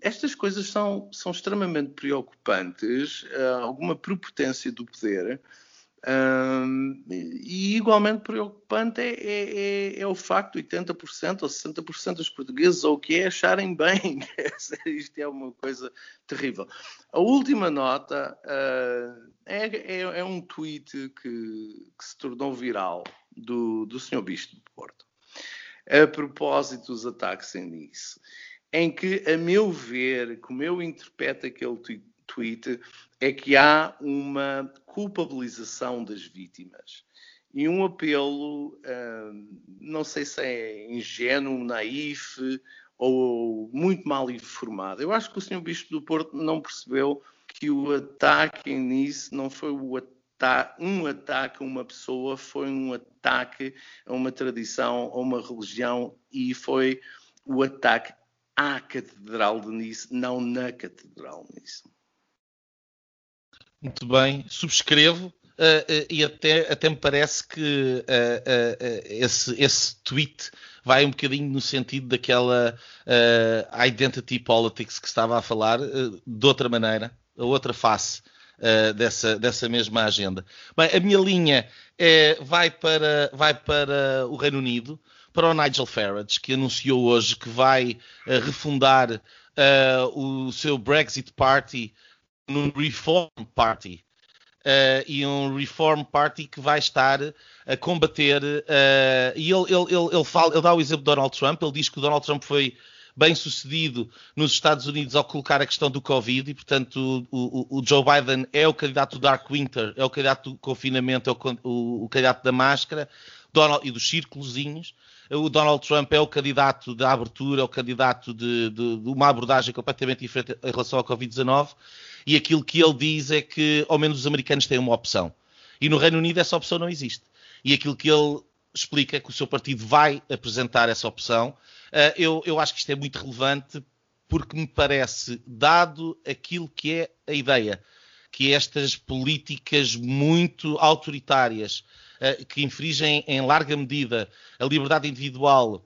Estas coisas são, são extremamente preocupantes, alguma prepotência do poder, um, e igualmente preocupante é, é, é, é, o facto de 80% ou 60% dos portugueses ou o que é acharem bem. Isto é uma coisa terrível. A última nota uh, é, é, um tweet que, que, se tornou viral do, do Sr. Bispo de Porto, a propósito dos ataques em Nice, em que, a meu ver, como eu interpreto aquele tweet, é que há uma culpabilização das vítimas e um apelo, hum, não sei se é ingênuo, naif ou muito mal informado. Eu acho que o Sr. Bispo do Porto não percebeu que o ataque em Nice não foi um ataque a uma pessoa, foi um ataque a uma tradição, a uma religião e foi o ataque à Catedral de Nice, não na Catedral de Nice. Muito bem, subscrevo. Uh, uh, e até, até me parece que uh, esse, esse tweet vai um bocadinho no sentido daquela identity politics que estava a falar, de outra maneira, a outra face dessa, dessa mesma agenda. Bem, a minha linha é, vai, para, vai para o Reino Unido, para o Nigel Farage, que anunciou hoje que vai refundar o seu Brexit Party num Reform Party. Uh, e um Reform Party que vai estar a combater. Uh, e ele, ele, ele, ele, fala, ele dá o exemplo de Donald Trump. Ele diz que o Donald Trump foi bem sucedido nos Estados Unidos ao colocar a questão do Covid e, portanto, o, o, o Joe Biden é o candidato do Dark Winter, é o candidato do confinamento, é o, o candidato da máscara Donald, e dos círculozinhos. O Donald Trump é o candidato da abertura, é o candidato de, de, de uma abordagem completamente diferente em relação ao Covid-19 e aquilo que ele diz é que ao menos os americanos têm uma opção. E no Reino Unido essa opção não existe. E aquilo que ele explica é que o seu partido vai apresentar essa opção. Uh, eu, eu acho que isto é muito relevante porque me parece, dado aquilo que é a ideia, que estas políticas muito autoritárias, que infringem em larga medida a liberdade individual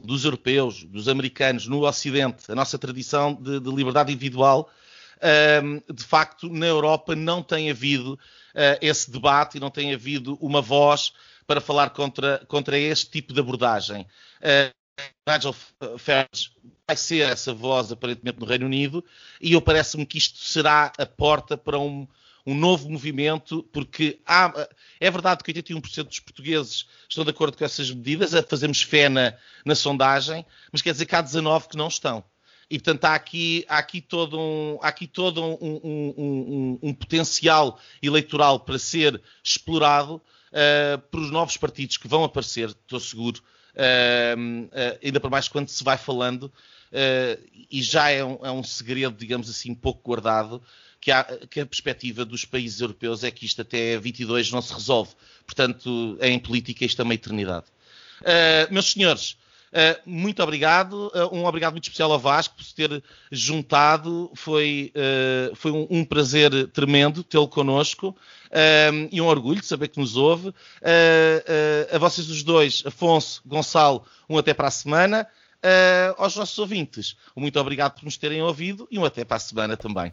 dos europeus, dos americanos no Ocidente, a nossa tradição de, de liberdade individual, uh, de facto, na Europa não tem havido uh, esse debate e não tem havido uma voz para falar contra, contra este tipo de abordagem. Uh, Nigel Farage vai ser essa voz, aparentemente, no Reino Unido, e eu parece-me que isto será a porta para um, um novo movimento, porque há, é verdade que 81% dos portugueses estão de acordo com essas medidas, fazemos fé na, na sondagem, mas quer dizer que há 19 que não estão. E, portanto, há aqui, há aqui todo, um, aqui todo um, um, um potencial eleitoral para ser explorado uh, pelos novos partidos que vão aparecer, estou seguro, uh, uh, ainda para mais quando se vai falando, e já é um, é um segredo, digamos assim, pouco guardado, que, há, que, a perspectiva dos países europeus é que isto até 22 não se resolve. Portanto, em política isto é uma eternidade. Uh, meus senhores, uh, muito obrigado. Uh, um obrigado muito especial ao Vasco por se ter juntado. Foi, foi um, um, prazer tremendo tê-lo connosco e um orgulho de saber que nos ouve. a vocês os dois, Afonso, Gonçalo, um até para a semana. aos nossos ouvintes, muito obrigado por nos terem ouvido e um até para a semana também.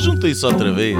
Juntem-se outra vez.